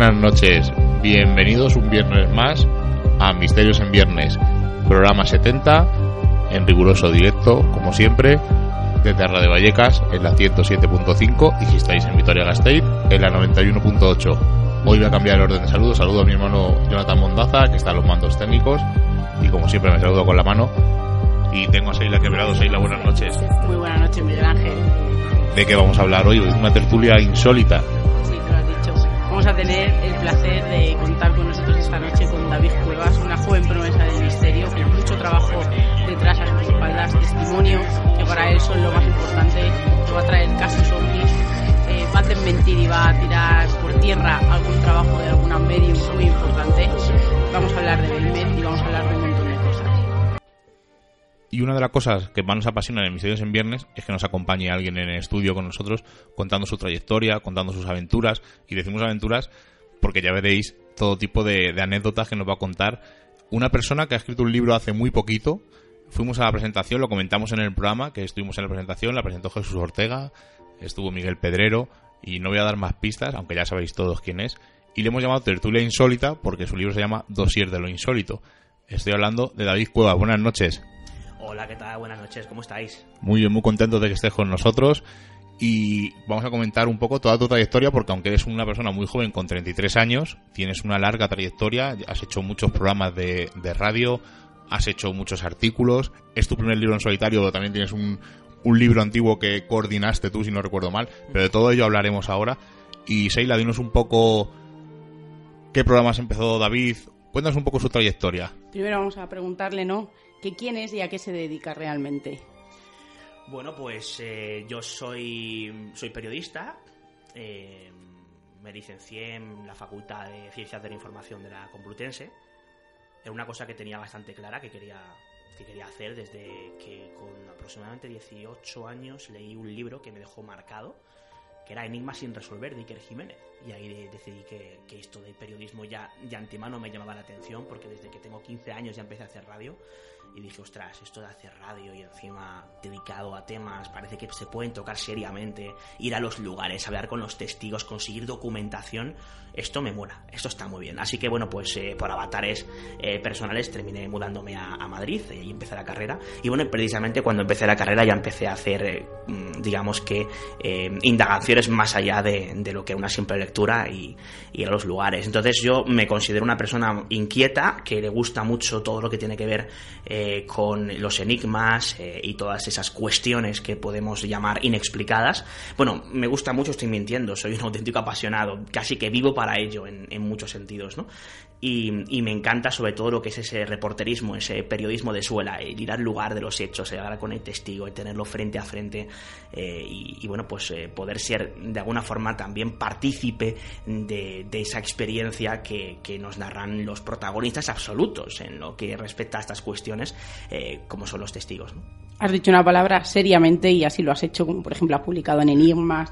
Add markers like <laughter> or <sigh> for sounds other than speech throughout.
Buenas noches, bienvenidos un viernes más a Misterios en Viernes, programa 70, en riguroso directo, como siempre, desde Radio Vallecas en la 107.5 y si estáis en Vitoria Gasteiz en la 91.8. Hoy voy a cambiar el orden de saludos, saludo a mi hermano Jonathan Mondaza, que está en los mandos técnicos, y como siempre me saludo con la mano. Y tengo a Seila Quebrado. Seila, buenas noches. Muy buenas noches, Miguel Ángel. ¿De qué vamos a hablar hoy? Una tertulia insólita. A tener el placer de contar con nosotros esta noche con David Cuevas, una joven promesa del misterio, con mucho trabajo detrás a sus espaldas, testimonio, que para él son lo más importante, que va a traer casos ovnis, eh, va a desmentir y va a tirar por tierra algún trabajo de alguna medium muy importante. Vamos a hablar de Belmed y vamos a hablar Y una de las cosas que más nos apasiona en Misterios en Viernes es que nos acompañe alguien en el estudio con nosotros contando su trayectoria, contando sus aventuras. Y decimos aventuras porque ya veréis todo tipo de, de anécdotas que nos va a contar una persona que ha escrito un libro hace muy poquito. Fuimos a la presentación, lo comentamos en el programa, que estuvimos en la presentación, la presentó Jesús Ortega, estuvo Miguel Pedrero, y no voy a dar más pistas, aunque ya sabéis todos quién es. Y le hemos llamado Tertulia Insólita porque su libro se llama Dosier de lo Insólito. Estoy hablando de David Cueva. Buenas noches. Hola, ¿qué tal? Buenas noches, ¿cómo estáis? Muy bien, muy contento de que estés con nosotros y vamos a comentar un poco toda tu trayectoria porque aunque eres una persona muy joven con 33 años, tienes una larga trayectoria, has hecho muchos programas de, de radio, has hecho muchos artículos, es tu primer libro en solitario, pero también tienes un, un libro antiguo que coordinaste tú, si no recuerdo mal, pero de todo ello hablaremos ahora. Y Seila, dinos un poco qué programas empezó David, cuéntanos un poco su trayectoria. Primero vamos a preguntarle, ¿no? Que quién es y a qué se dedica realmente. Bueno, pues eh, yo soy, soy periodista, eh, me licencié en la Facultad de Ciencias de la Información de la Complutense. Era una cosa que tenía bastante clara que quería, que quería hacer desde que con aproximadamente 18 años leí un libro que me dejó marcado, que era Enigma sin resolver de Iker Jiménez. Y ahí de- decidí que, esto del periodismo ya de antemano me llamaba la atención, porque desde que tengo 15 años ya empecé a hacer radio. Y dije, ostras, esto de hacer radio y encima dedicado a temas, parece que se pueden tocar seriamente, ir a los lugares, hablar con los testigos, conseguir documentación, esto me mola, esto está muy bien. Así que bueno, pues eh, por avatares eh, personales terminé mudándome a, Madrid eh, y empecé la carrera. Y bueno, precisamente cuando empecé la carrera ya empecé a hacer, eh, mm, digamos que, indagaciones más allá de, lo que una simple lectura y, y ir a los lugares. Entonces yo me considero una persona inquieta, que le gusta mucho todo lo que tiene que ver eh, con los enigmas eh, y todas esas cuestiones que podemos llamar inexplicadas. Bueno, me gusta mucho, estoy mintiendo, soy un auténtico apasionado, casi que vivo para ello en, en muchos sentidos, ¿no? Y, me encanta sobre todo lo que es ese reporterismo, ese periodismo de suela, el ir al lugar de los hechos, el hablar con el testigo, el tenerlo frente a frente eh, y, bueno, pues eh, poder ser de alguna forma también partícipe de, esa experiencia que, nos narran los protagonistas absolutos en lo que respecta a estas cuestiones, eh, como son los testigos. Has dicho una palabra seriamente y así lo has hecho, como por ejemplo has publicado en Enigmas,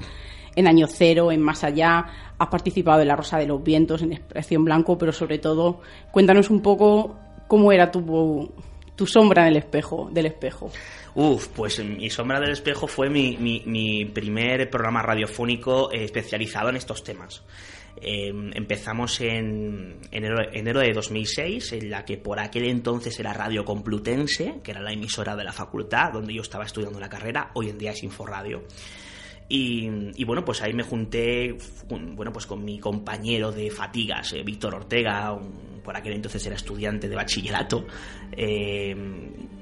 en Año Cero, en Más Allá, has participado en La Rosa de los Vientos, en Expresión Blanco, pero sobre todo cuéntanos un poco cómo era tu, tu sombra en el espejo, del espejo. Uf, pues mi sombra del espejo fue mi, mi, primer programa radiofónico eh, especializado en estos temas. Em, empezamos en enero, enero, de 2006, en la que por aquel entonces era Radio Complutense, que era la emisora de la facultad donde yo estaba estudiando la carrera, hoy en día es Inforadio. Y, bueno, pues ahí me junté bueno, pues con mi compañero de fatigas, eh, Víctor Ortega, por aquel entonces era estudiante de bachillerato. Eh,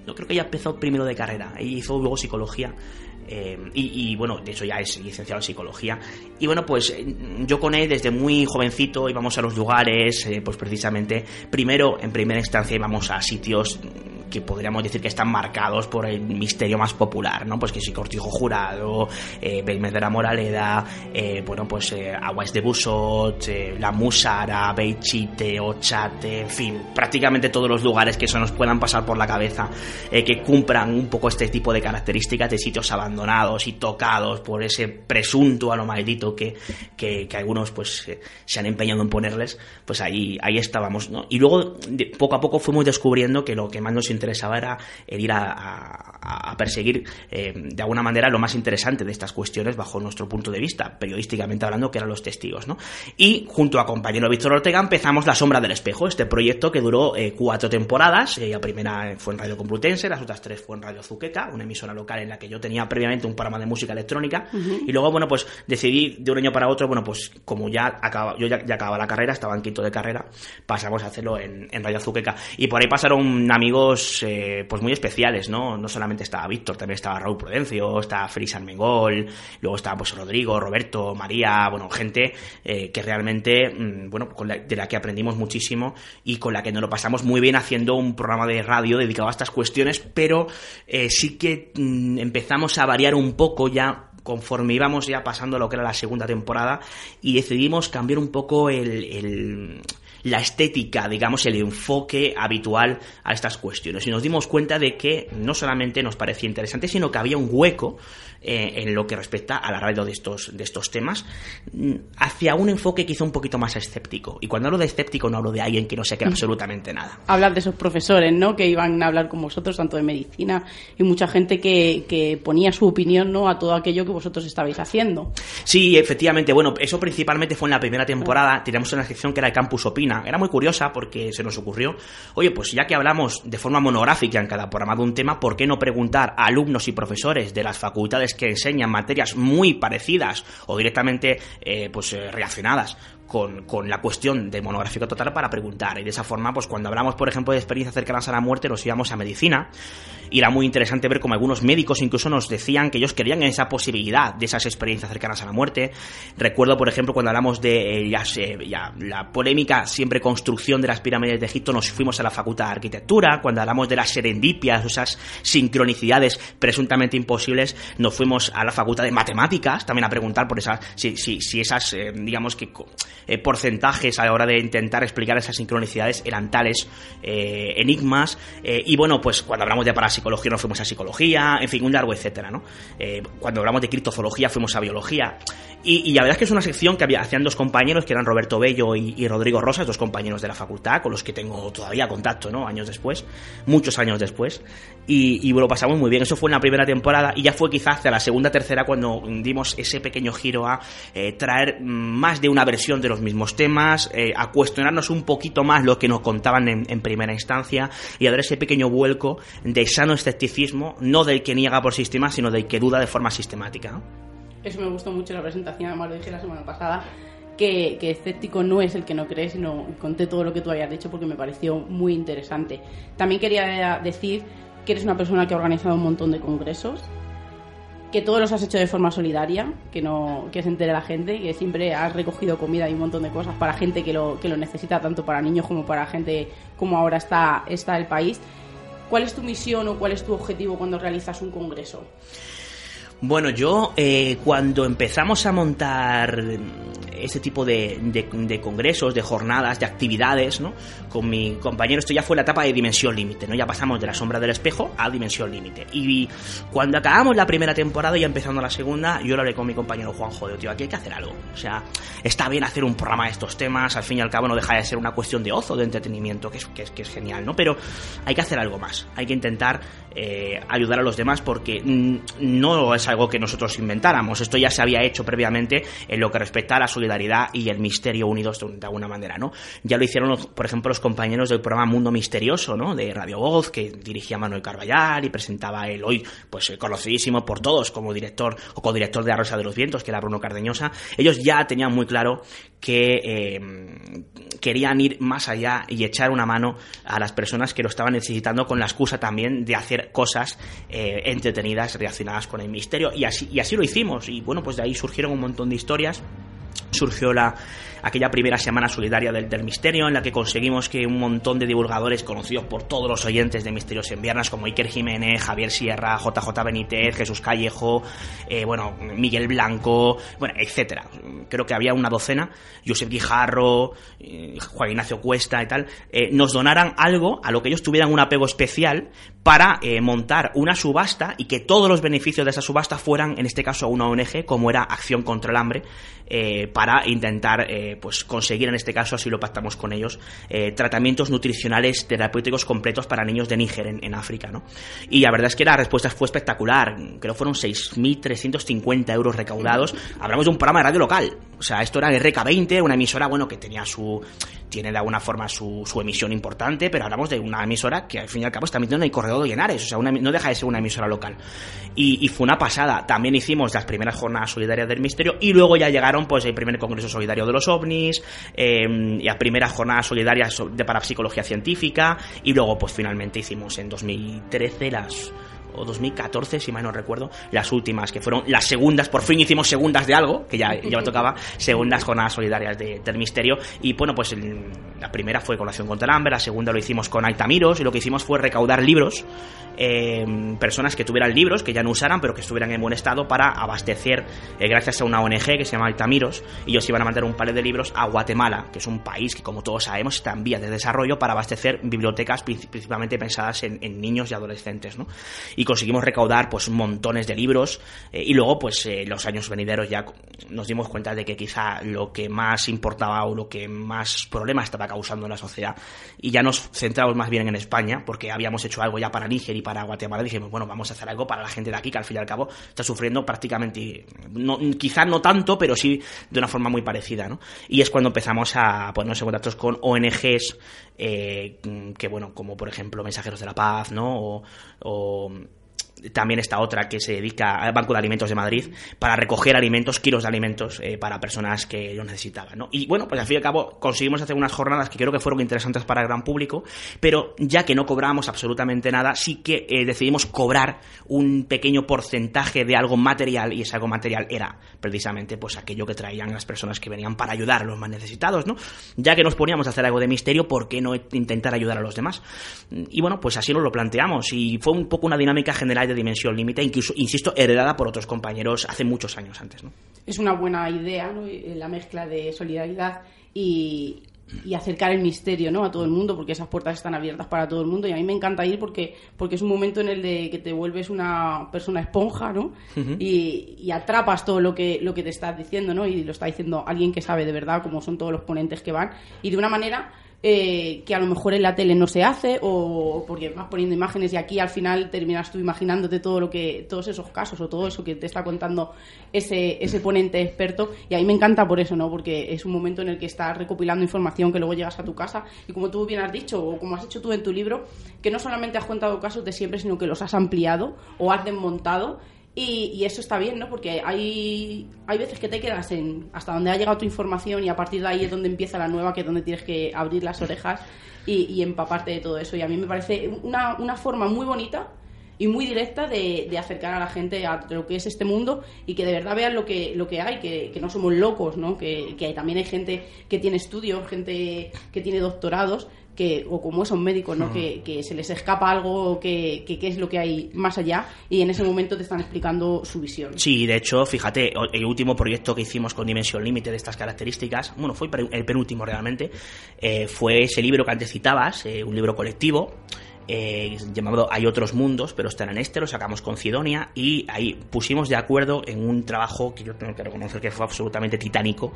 no creo que ya empezó primero de carrera, hizo luego psicología. Eh, y, bueno, de hecho ya es licenciado en psicología. Y bueno, pues yo con él desde muy jovencito íbamos a los lugares, pues precisamente, primero en primera instancia íbamos a sitios que podríamos decir que están marcados por el misterio más popular, ¿no? Pues que si Cortijo Jurado, eh, Belmez de la Moraleda, eh, bueno, pues eh, Aguas de Busot, eh, La Musara, Beichite, Ochate, en fin, prácticamente todos los lugares que se nos puedan pasar por la cabeza, que cumplan un poco este tipo de características de sitios abandonados y tocados por ese presunto a lo maldito que, que, algunos pues se han empeñado en ponerles, pues ahí, ahí estábamos, ¿no? Y luego, poco a poco fuimos descubriendo que lo que más nos interesaba era el ir a, perseguir eh, de alguna manera lo más interesante de estas cuestiones bajo nuestro punto de vista, periodísticamente hablando, que eran los testigos. ¿no? Y junto a compañero Víctor Ortega empezamos La Sombra del Espejo, este proyecto que duró eh, cuatro temporadas. Eh, la primera fue en Radio Complutense, las otras tres fue en Radio Zuqueca, una emisora local en la que yo tenía previamente un programa de música electrónica. Y luego, bueno, pues decidí de un año para otro, bueno, pues como ya acaba, yo ya, acababa la carrera, estaba en quinto de carrera, pasamos a hacerlo en, en Radio Zuqueca. Y por ahí pasaron amigos eh, pues, muy especiales, ¿no? No solamente estaba Víctor, también estaba Raúl Prudencio, estaba Félix Armengol, luego estaba pues Rodrigo, Roberto, María, bueno, gente eh, que realmente, mm, bueno, de la que aprendimos muchísimo y con la que nos lo pasamos muy bien haciendo un programa de radio dedicado a estas cuestiones, pero eh, sí que mm, empezamos a variar un poco ya conforme íbamos ya pasando lo que era la segunda temporada y decidimos cambiar un poco el la estética, digamos, el enfoque habitual a estas cuestiones. Y nos dimos cuenta de que no solamente nos parecía interesante, sino que había un hueco eh, en lo que respecta a la radio de estos, de estos temas, mm, hacia un enfoque quizá un poquito más escéptico. Y cuando hablo de escéptico no hablo de alguien que no sepa absolutamente nada. Hablar de esos profesores, ¿no? Que iban a hablar con vosotros, tanto de medicina, y mucha gente que, que ponía su opinión, ¿no? A todo aquello que vosotros estabais haciendo. Sí, efectivamente. Bueno, eso principalmente fue en la primera temporada. Teníamos una sección que era el Campus Opina. Era muy curiosa porque se nos ocurrió, oye, pues ya que hablamos de forma monográfica en cada programa de un tema, ¿por qué no preguntar a alumnos y profesores de las facultades que enseñan materias muy parecidas o directamente eh, pues eh, reaccionadas con, con, la cuestión de monográfico total para preguntar. Y de esa forma, pues cuando hablamos, por ejemplo, de experiencias cercanas a la muerte, nos íbamos a medicina. Y era muy interesante ver como algunos médicos incluso nos decían que ellos querían esa posibilidad de esas experiencias cercanas a la muerte. Recuerdo, por ejemplo, cuando hablamos de eh, ya, ya, la polémica siempre construcción de las pirámides de Egipto, nos fuimos a la Facultad de Arquitectura. Cuando hablamos de las serendipias, esas sincronicidades presuntamente imposibles, nos fuimos a la Facultad de Matemáticas también a preguntar por esas, si, si, si esas, eh, digamos que eh, porcentajes a la hora de intentar explicar esas sincronicidades eran tales eh, enigmas. Eh, y bueno, pues cuando hablamos de parapsicología nos fuimos a psicología, en fin, un largo etcétera, ¿no? cuando hablamos de criptozoología fuimos a biología. Y, la verdad es que es una sección que había, hacían dos compañeros, que eran Roberto Bello y, Rodrigo Rosas, dos compañeros de la facultad, con los que tengo todavía contacto, ¿no? Años después, muchos años después. Y, y lo pasamos muy bien. Eso fue en la primera temporada y ya fue quizás hacia la segunda, tercera cuando dimos ese pequeño giro a traer más de una versión de los mismos temas, eh, a cuestionarnos un poquito más lo que nos contaban en, primera instancia y a dar ese pequeño vuelco de sano escepticismo, no del que niega por sistema, sino del que duda de forma sistemática. Eso me gustó mucho la presentación, además lo dije la semana pasada, que, que, escéptico no es el que no cree, sino conté todo lo que tú habías dicho porque me pareció muy interesante. También quería decir que eres una persona que ha organizado un montón de congresos, que todos los has hecho de forma solidaria, que no que se entere la gente, que siempre has recogido comida y un montón de cosas para gente que lo, que lo necesita, tanto para niños como para gente como ahora está, está el país. ¿Cuál es tu misión o cuál es tu objetivo cuando realizas un congreso? Bueno, yo eh, cuando empezamos a montar este tipo de, de, congresos, de jornadas, de actividades, ¿no? Con mi compañero, esto ya fue la etapa de Dimensión Límite, ¿no? Ya pasamos de la sombra del espejo a Dimensión Límite. Y cuando acabamos la primera temporada y empezando la segunda, yo lo hablé con mi compañero Juan Joder, tío, aquí hay que hacer algo. O sea, está bien hacer un programa de estos temas, al fin y al cabo no deja de ser una cuestión de ozo, de entretenimiento, que es, que es, que es genial, ¿no? Pero hay que hacer algo más, hay que intentar eh, ayudar a los demás porque no es algo que nosotros inventáramos, esto ya se había hecho previamente en lo que respecta a la solidaridad y el misterio unidos de alguna manera, ¿no? Ya lo hicieron, por ejemplo, los compañeros del programa Mundo Misterioso, ¿no? De Radio Voz, que dirigía Manuel Carballar y presentaba él hoy, pues conocidísimo por todos como director o codirector de La de los Vientos, que era Bruno Cardeñosa. Ellos ya tenían muy claro que eh, querían ir más allá y echar una mano a las personas que lo estaban necesitando con la excusa también de hacer cosas eh, entretenidas relacionadas con el misterio y así, y así lo hicimos y bueno pues de ahí surgieron un montón de historias surgió la, aquella primera semana solidaria del, del, misterio en la que conseguimos que un montón de divulgadores conocidos por todos los oyentes de Misterios en Viernes como Iker Jiménez, Javier Sierra, JJ Benítez, Jesús Callejo, eh, bueno, Miguel Blanco, bueno, etcétera. Creo que había una docena, Josep Guijarro, eh, Juan Ignacio Cuesta y tal, eh, nos donaran algo a lo que ellos tuvieran un apego especial para montar una subasta y que todos los beneficios de esa subasta fueran, en este caso, a una ONG como era Acción contra el Hambre, para intentar pues conseguir en este caso, así lo pactamos con ellos, eh, tratamientos nutricionales terapéuticos completos para niños de Níger en, África, ¿no? Y la verdad es que la respuesta fue espectacular, creo que fueron 6.350 euros recaudados, hablamos de un programa de radio local, o sea, esto era de RK20, una emisora, bueno, que tenía su, tiene de alguna forma su, su emisión importante, pero hablamos de una emisora que al fin y al cabo está emitiendo en el corredor de Llenares, o sea, no deja de ser una emisora local. Y, fue una pasada, también hicimos las primeras jornadas solidarias del misterio y luego ya llegaron pues el primer congreso solidario de los ovnis, eh, las primeras jornadas solidarias de parapsicología científica y luego pues finalmente hicimos en 2013 las o 2014, si mal no recuerdo, las últimas, que fueron las segundas, por fin hicimos segundas de algo, que ya, ya me tocaba, <laughs> segundas jornadas solidarias de, del misterio, y bueno, pues la primera fue con la acción contra el hambre, la segunda lo hicimos con Altamiros, y lo que hicimos fue recaudar libros, eh, personas que tuvieran libros, que ya no usaran, pero que estuvieran en buen estado para abastecer, eh, gracias a una ONG que se llama Altamiros, y ellos iban a mandar un par de libros a Guatemala, que es un país que como todos sabemos está en vías de desarrollo para abastecer bibliotecas principalmente pensadas en, en niños y adolescentes, ¿no? Y conseguimos recaudar pues montones de libros eh, y luego pues eh, los años venideros ya nos dimos cuenta de que quizá lo que más importaba o lo que más problemas estaba causando en la sociedad y ya nos centramos más bien en España porque habíamos hecho algo ya para Níger y para Guatemala dijimos bueno vamos a hacer algo para la gente de aquí que al fin y al cabo está sufriendo prácticamente no, quizá no tanto pero sí de una forma muy parecida ¿no? y es cuando empezamos a ponernos en contacto con ONGs eh, que bueno como por ejemplo Mensajeros de la Paz no o, o también está otra que se dedica al Banco de Alimentos de Madrid para recoger alimentos, kilos de alimentos eh, para personas que lo necesitaban. ¿no? Y bueno, pues al fin y al cabo conseguimos hacer unas jornadas que creo que fueron interesantes para el gran público, pero ya que no cobramos absolutamente nada, sí que eh, decidimos cobrar un pequeño porcentaje de algo material y ese algo material era precisamente pues aquello que traían las personas que venían para ayudar a los más necesitados, ¿no? Ya que nos poníamos a hacer algo de misterio, ¿por qué no intentar ayudar a los demás? Y bueno, pues así nos lo planteamos y fue un poco una dinámica general de dimensión límite, incluso, insisto, heredada por otros compañeros hace muchos años antes. ¿no? Es una buena idea ¿no? la mezcla de solidaridad y, y acercar el misterio ¿no? a todo el mundo, porque esas puertas están abiertas para todo el mundo y a mí me encanta ir porque, porque es un momento en el de que te vuelves una persona esponja ¿no? y, y, atrapas todo lo que, lo que te estás diciendo ¿no? y lo está diciendo alguien que sabe de verdad cómo son todos los ponentes que van y de una manera eh, que a lo mejor en la tele no se hace o porque vas poniendo imágenes y aquí al final terminas tú imaginándote todo lo que todos esos casos o todo eso que te está contando ese, ese ponente experto. Y a mí me encanta por eso no porque es un momento en el que estás recopilando información que luego llegas a tu casa. Y como tú bien has dicho o como has hecho tú en tu libro que no solamente has contado casos de siempre sino que los has ampliado o has desmontado y, eso está bien, ¿no? Porque hay, hay veces que te quedas en hasta donde ha llegado tu información y a partir de ahí es donde empieza la nueva, que es donde tienes que abrir las orejas y, empaparte de todo eso. Y a mí me parece una, una forma muy bonita y muy directa de, de, acercar a la gente a lo que es este mundo y que de verdad vean lo que, lo que hay, que, que no somos locos, ¿no? Que, que también hay gente que tiene estudios, gente que tiene doctorados que, o como esos médicos, ¿no? Que, que, se les escapa algo, que, que, es lo que hay más allá, y en ese momento te están explicando su visión. Sí, de hecho, fíjate, el último proyecto que hicimos con Dimensión Límite de estas características, bueno, fue el penúltimo realmente, eh, fue ese libro que antes citabas, eh, un libro colectivo, eh, llamado Hay otros mundos, pero está en este, lo sacamos con Cidonia y ahí pusimos de acuerdo en un trabajo que yo tengo que reconocer que fue absolutamente titánico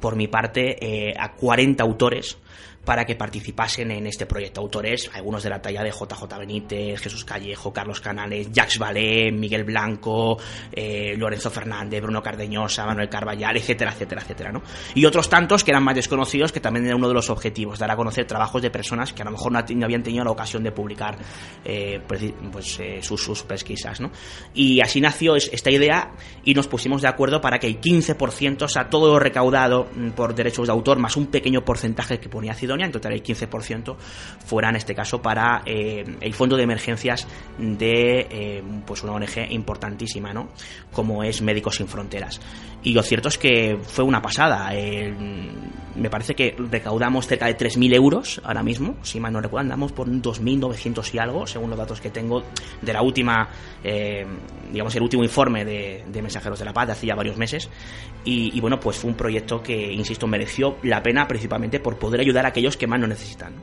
por mi parte eh, a 40 autores para que participasen en este proyecto. Autores, algunos de la talla de JJ Benítez, Jesús Callejo, Carlos Canales, Jacques Valé, Miguel Blanco, eh, Lorenzo Fernández, Bruno Cardeñosa, Manuel Carballal, etcétera, etcétera, etcétera, ¿no? Y otros tantos que eran más desconocidos, que también era uno de los objetivos, dar a conocer trabajos de personas que a lo mejor no, habían tenido la ocasión de publicar eh, pues, eh, sus, sus, pesquisas, ¿no? Y así nació esta idea y nos pusimos de acuerdo para que el 15%, o sea, todo lo recaudado mm, por derechos de autor, más un pequeño porcentaje que ponía Cido en total el 15%, fuera en este caso para eh, el fondo de emergencias de eh, pues una ONG importantísima, ¿no? Como es Médicos Sin Fronteras. Y lo cierto es que fue una pasada. me parece que recaudamos cerca de 3.000 euros ahora mismo, si mal no recuerdo, andamos por 2.900 y algo, según los datos que tengo de la última, eh, digamos, el último informe de, Mensajeros de la Paz de hace ya varios meses. Y, y, bueno, pues fue un proyecto que, insisto, mereció la pena principalmente por poder ayudar a aquellos que más lo necesitan.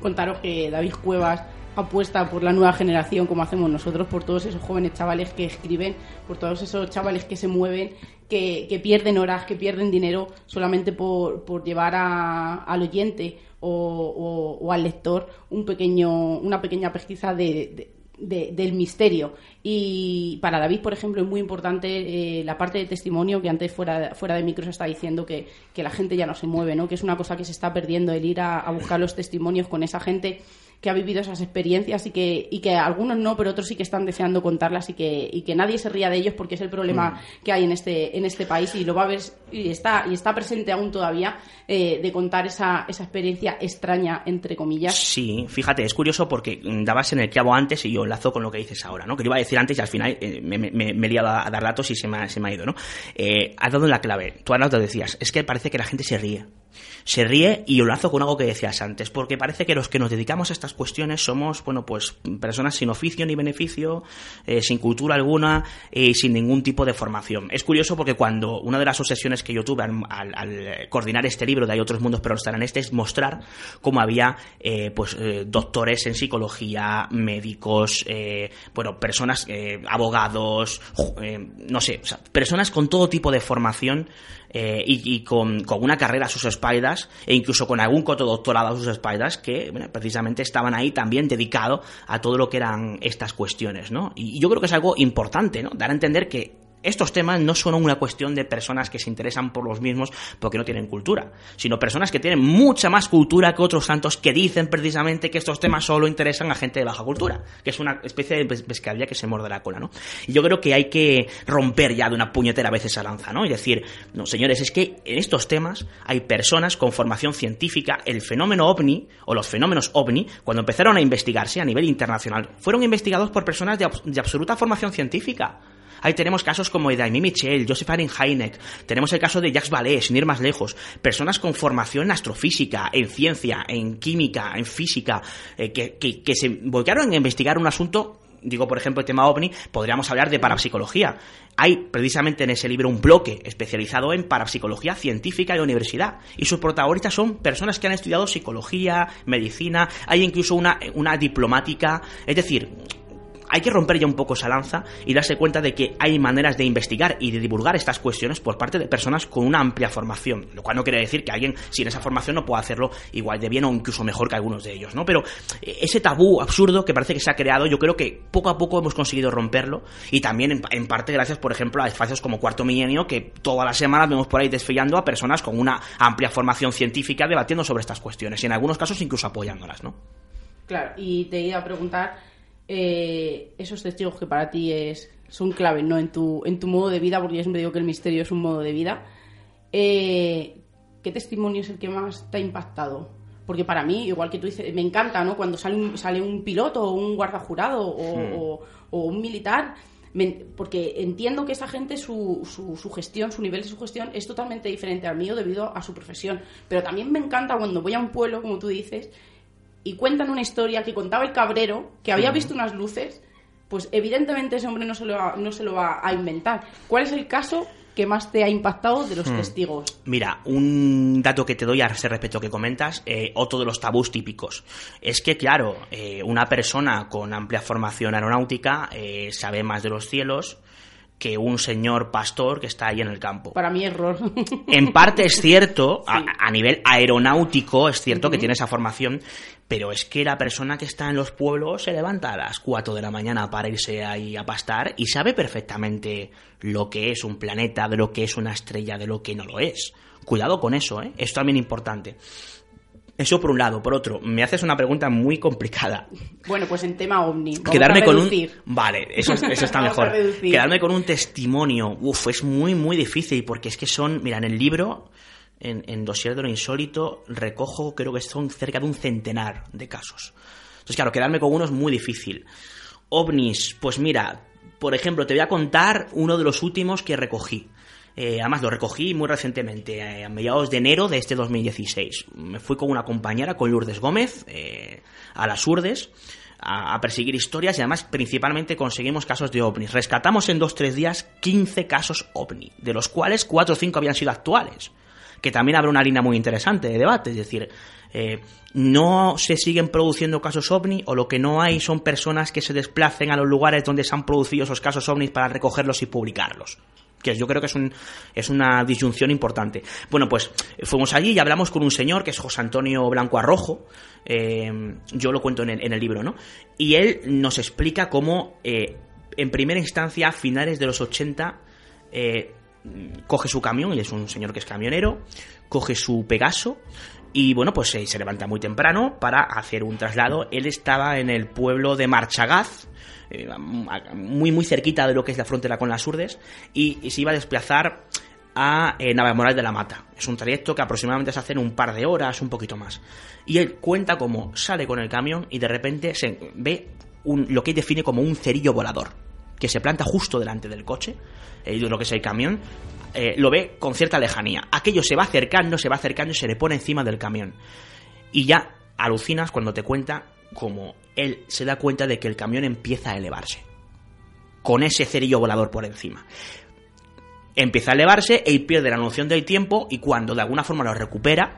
Contaros que David Cuevas apuesta por la nueva generación como hacemos nosotros, por todos esos jóvenes chavales que escriben, por todos esos chavales que se mueven, que, pierden horas, que pierden dinero solamente por, por llevar al oyente o, al lector un pequeño, una pequeña pesquisa de, del misterio. Y para David, por ejemplo, es muy importante eh, la parte de testimonio que antes fuera, fuera de micro se está diciendo que, que, la gente ya no se mueve, ¿no? que es una cosa que se está perdiendo, el ir a buscar los testimonios con esa gente que ha vivido esas experiencias y que, y que algunos no, pero otros sí que están deseando contarlas y que, y que nadie se ría de ellos porque es el problema mm. que hay en este, en este país y lo va a ver y está, y está presente aún todavía eh, de contar esa, esa experiencia extraña, entre comillas. Sí, fíjate, es curioso porque dabas en el clavo antes y yo enlazo con lo que dices ahora, ¿no? Que lo iba a decir antes y al final eh, me, me, he liado a, dar datos y se me ha, se me ha ido, ¿no? Eh, has dado en la clave. Tú ahora te decías, es que parece que la gente se ríe se ríe y lo hago con algo que decías antes, porque parece que los que nos dedicamos a estas cuestiones somos, bueno, pues personas sin oficio ni beneficio, eh, sin cultura alguna y sin ningún tipo de formación. Es curioso porque cuando una de las obsesiones que yo tuve al, coordinar este libro de Hay otros mundos pero no estarán este es mostrar cómo había eh, pues eh, doctores en psicología, médicos, bueno, personas, abogados, no sé, personas con todo tipo de formación eh, y, con, una carrera a sus espaldas e incluso con algún cotodoctorado a sus espaldas que precisamente estaban ahí también dedicados a todo lo que eran estas cuestiones, ¿no? Y yo creo que es algo importante, ¿no? Dar a entender que estos temas no son una cuestión de personas que se interesan por los mismos porque no tienen cultura, sino personas que tienen mucha más cultura que otros santos que dicen precisamente que estos temas solo interesan a gente de baja cultura, que es una especie de pescadilla que se muerde la cola, ¿no? Y yo creo que hay que romper ya de una puñetera vez esa lanza, ¿no? Y decir, no, señores, es que en estos temas hay personas con formación científica, el fenómeno ovni o los fenómenos ovni, cuando empezaron a investigarse a nivel internacional, fueron investigados por personas de absoluta formación científica. Ahí tenemos casos como Edaimi Michel, Joseph Heineck, tenemos el caso de Jacques Vallée, sin ir más lejos, personas con formación en astrofísica, en ciencia, en química, en física, eh, que, se volcaron a investigar un asunto digo por ejemplo el tema ovni, podríamos hablar de parapsicología. Hay precisamente en ese libro un bloque especializado en parapsicología científica de universidad y sus protagonistas son personas que han estudiado psicología, medicina, hay incluso una diplomática, es decir, hay que romper ya un poco esa lanza y darse cuenta de que hay maneras de investigar y de divulgar estas cuestiones por parte de personas con una amplia formación, lo cual no quiere decir que alguien sin esa formación no pueda hacerlo igual de bien o incluso mejor que algunos de ellos, ¿no? Pero eh, ese tabú absurdo que parece que se ha creado, yo creo que poco a poco hemos conseguido romperlo y también en, parte gracias, por ejemplo, a espacios como Cuarto Milenio que todas las semanas vemos por ahí desfilando a personas con una amplia formación científica debatiendo sobre estas cuestiones y en algunos casos incluso apoyándolas, ¿no? Claro, y te iba a preguntar eh, esos testigos que para ti es, son claves ¿no? en, tu, en tu modo de vida, porque yo siempre digo que el misterio es un modo de vida, eh, ¿qué testimonio es el que más te ha impactado? Porque para mí, igual que tú dices, me encanta ¿no? cuando sale un, sale un piloto o un guardajurado o, o, un militar porque entiendo que esa gente, su, su, su, gestión, su nivel de su gestión es totalmente diferente al mío debido a su profesión. Pero también me encanta cuando voy a un pueblo, como tú dices, y cuentan una historia que contaba el cabrero, que había visto unas luces, pues evidentemente ese hombre no se lo va, no se lo va a inventar. ¿Cuál es el caso que más te ha impactado de los testigos? Mira, un dato que te doy a ese respecto que comentas, eh, otro de los tabús típicos, es que, claro, eh, una persona con amplia formación aeronáutica eh, sabe más de los cielos que un señor pastor que está ahí en el campo. Para mí, error. <laughs> En parte es cierto, a, a nivel aeronáutico es cierto que tiene esa formación, pero es que la persona que está en los pueblos se levanta a las 4 de la mañana para irse ahí a pastar y sabe perfectamente lo que es un planeta, de lo que es una estrella, de lo que no lo es. Cuidado con eso, ¿eh? Es también importante. Eso por un lado. Por otro, me haces una pregunta muy complicada. Bueno, pues en tema ovni. Vamos Quedarme a con un... Vale, eso, eso está <laughs> mejor. Quedarme con un testimonio. Uf, es muy, muy difícil porque es que son... Mira, en el libro, en, en Dossier de lo Insólito, recojo, creo que son cerca de un centenar de casos. Entonces, claro, quedarme con uno es muy difícil. OVNIs, pues mira, por ejemplo, te voy a contar uno de los últimos que recogí. Eh, además, lo recogí muy recientemente, eh, a mediados de enero de este 2016. Me fui con una compañera, con Lourdes Gómez, eh, a las Urdes, a, perseguir historias y además principalmente conseguimos casos de ovnis. Rescatamos en 2-3 días 15 casos ovni, de los cuales 4 o 5 habían sido actuales. Que también habrá una línea muy interesante de debate, es decir, eh, no se siguen produciendo casos ovni o lo que no hay son personas que se desplacen a los lugares donde se han producido esos casos ovnis para recogerlos y publicarlos yo creo que es, un, es una disyunción importante. Bueno, pues fuimos allí y hablamos con un señor que es José Antonio Blanco Arrojo, eh, yo lo cuento en el, libro, ¿no? Y él nos explica cómo, eh, en primera instancia, a finales de los 80, eh, coge su camión, y es un señor que es camionero, coge su Pegaso, y bueno, pues se levanta muy temprano para hacer un traslado. Él estaba en el pueblo de Marchagaz, eh, muy muy cerquita de lo que es la frontera con las Urdes, y, se iba a desplazar a eh, Navamoral de la Mata. Es un trayecto que aproximadamente se hace en un par de horas, un poquito más. Y él cuenta cómo sale con el camión y de repente se ve un, lo que define como un cerillo volador, que se planta justo delante del coche, eh, lo que es el camión, eh, lo ve con cierta lejanía. Aquello se va acercando, se va acercando y se le pone encima del camión. Y ya alucinas cuando te cuenta cómo él se da cuenta de que el camión empieza a elevarse. Con ese cerillo volador por encima. Empieza a elevarse, él pierde la noción del tiempo y cuando de alguna forma lo recupera,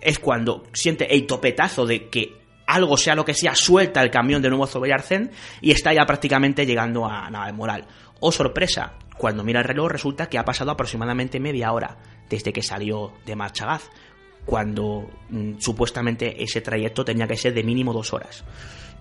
es cuando siente el topetazo de que algo sea lo que sea, suelta el camión de nuevo sobre Arcén y está ya prácticamente llegando a Navamoral. Oh sorpresa, cuando mira el reloj resulta que ha pasado aproximadamente media hora desde que salió de Marchagaz, cuando mm, supuestamente ese trayecto tenía que ser de mínimo dos horas.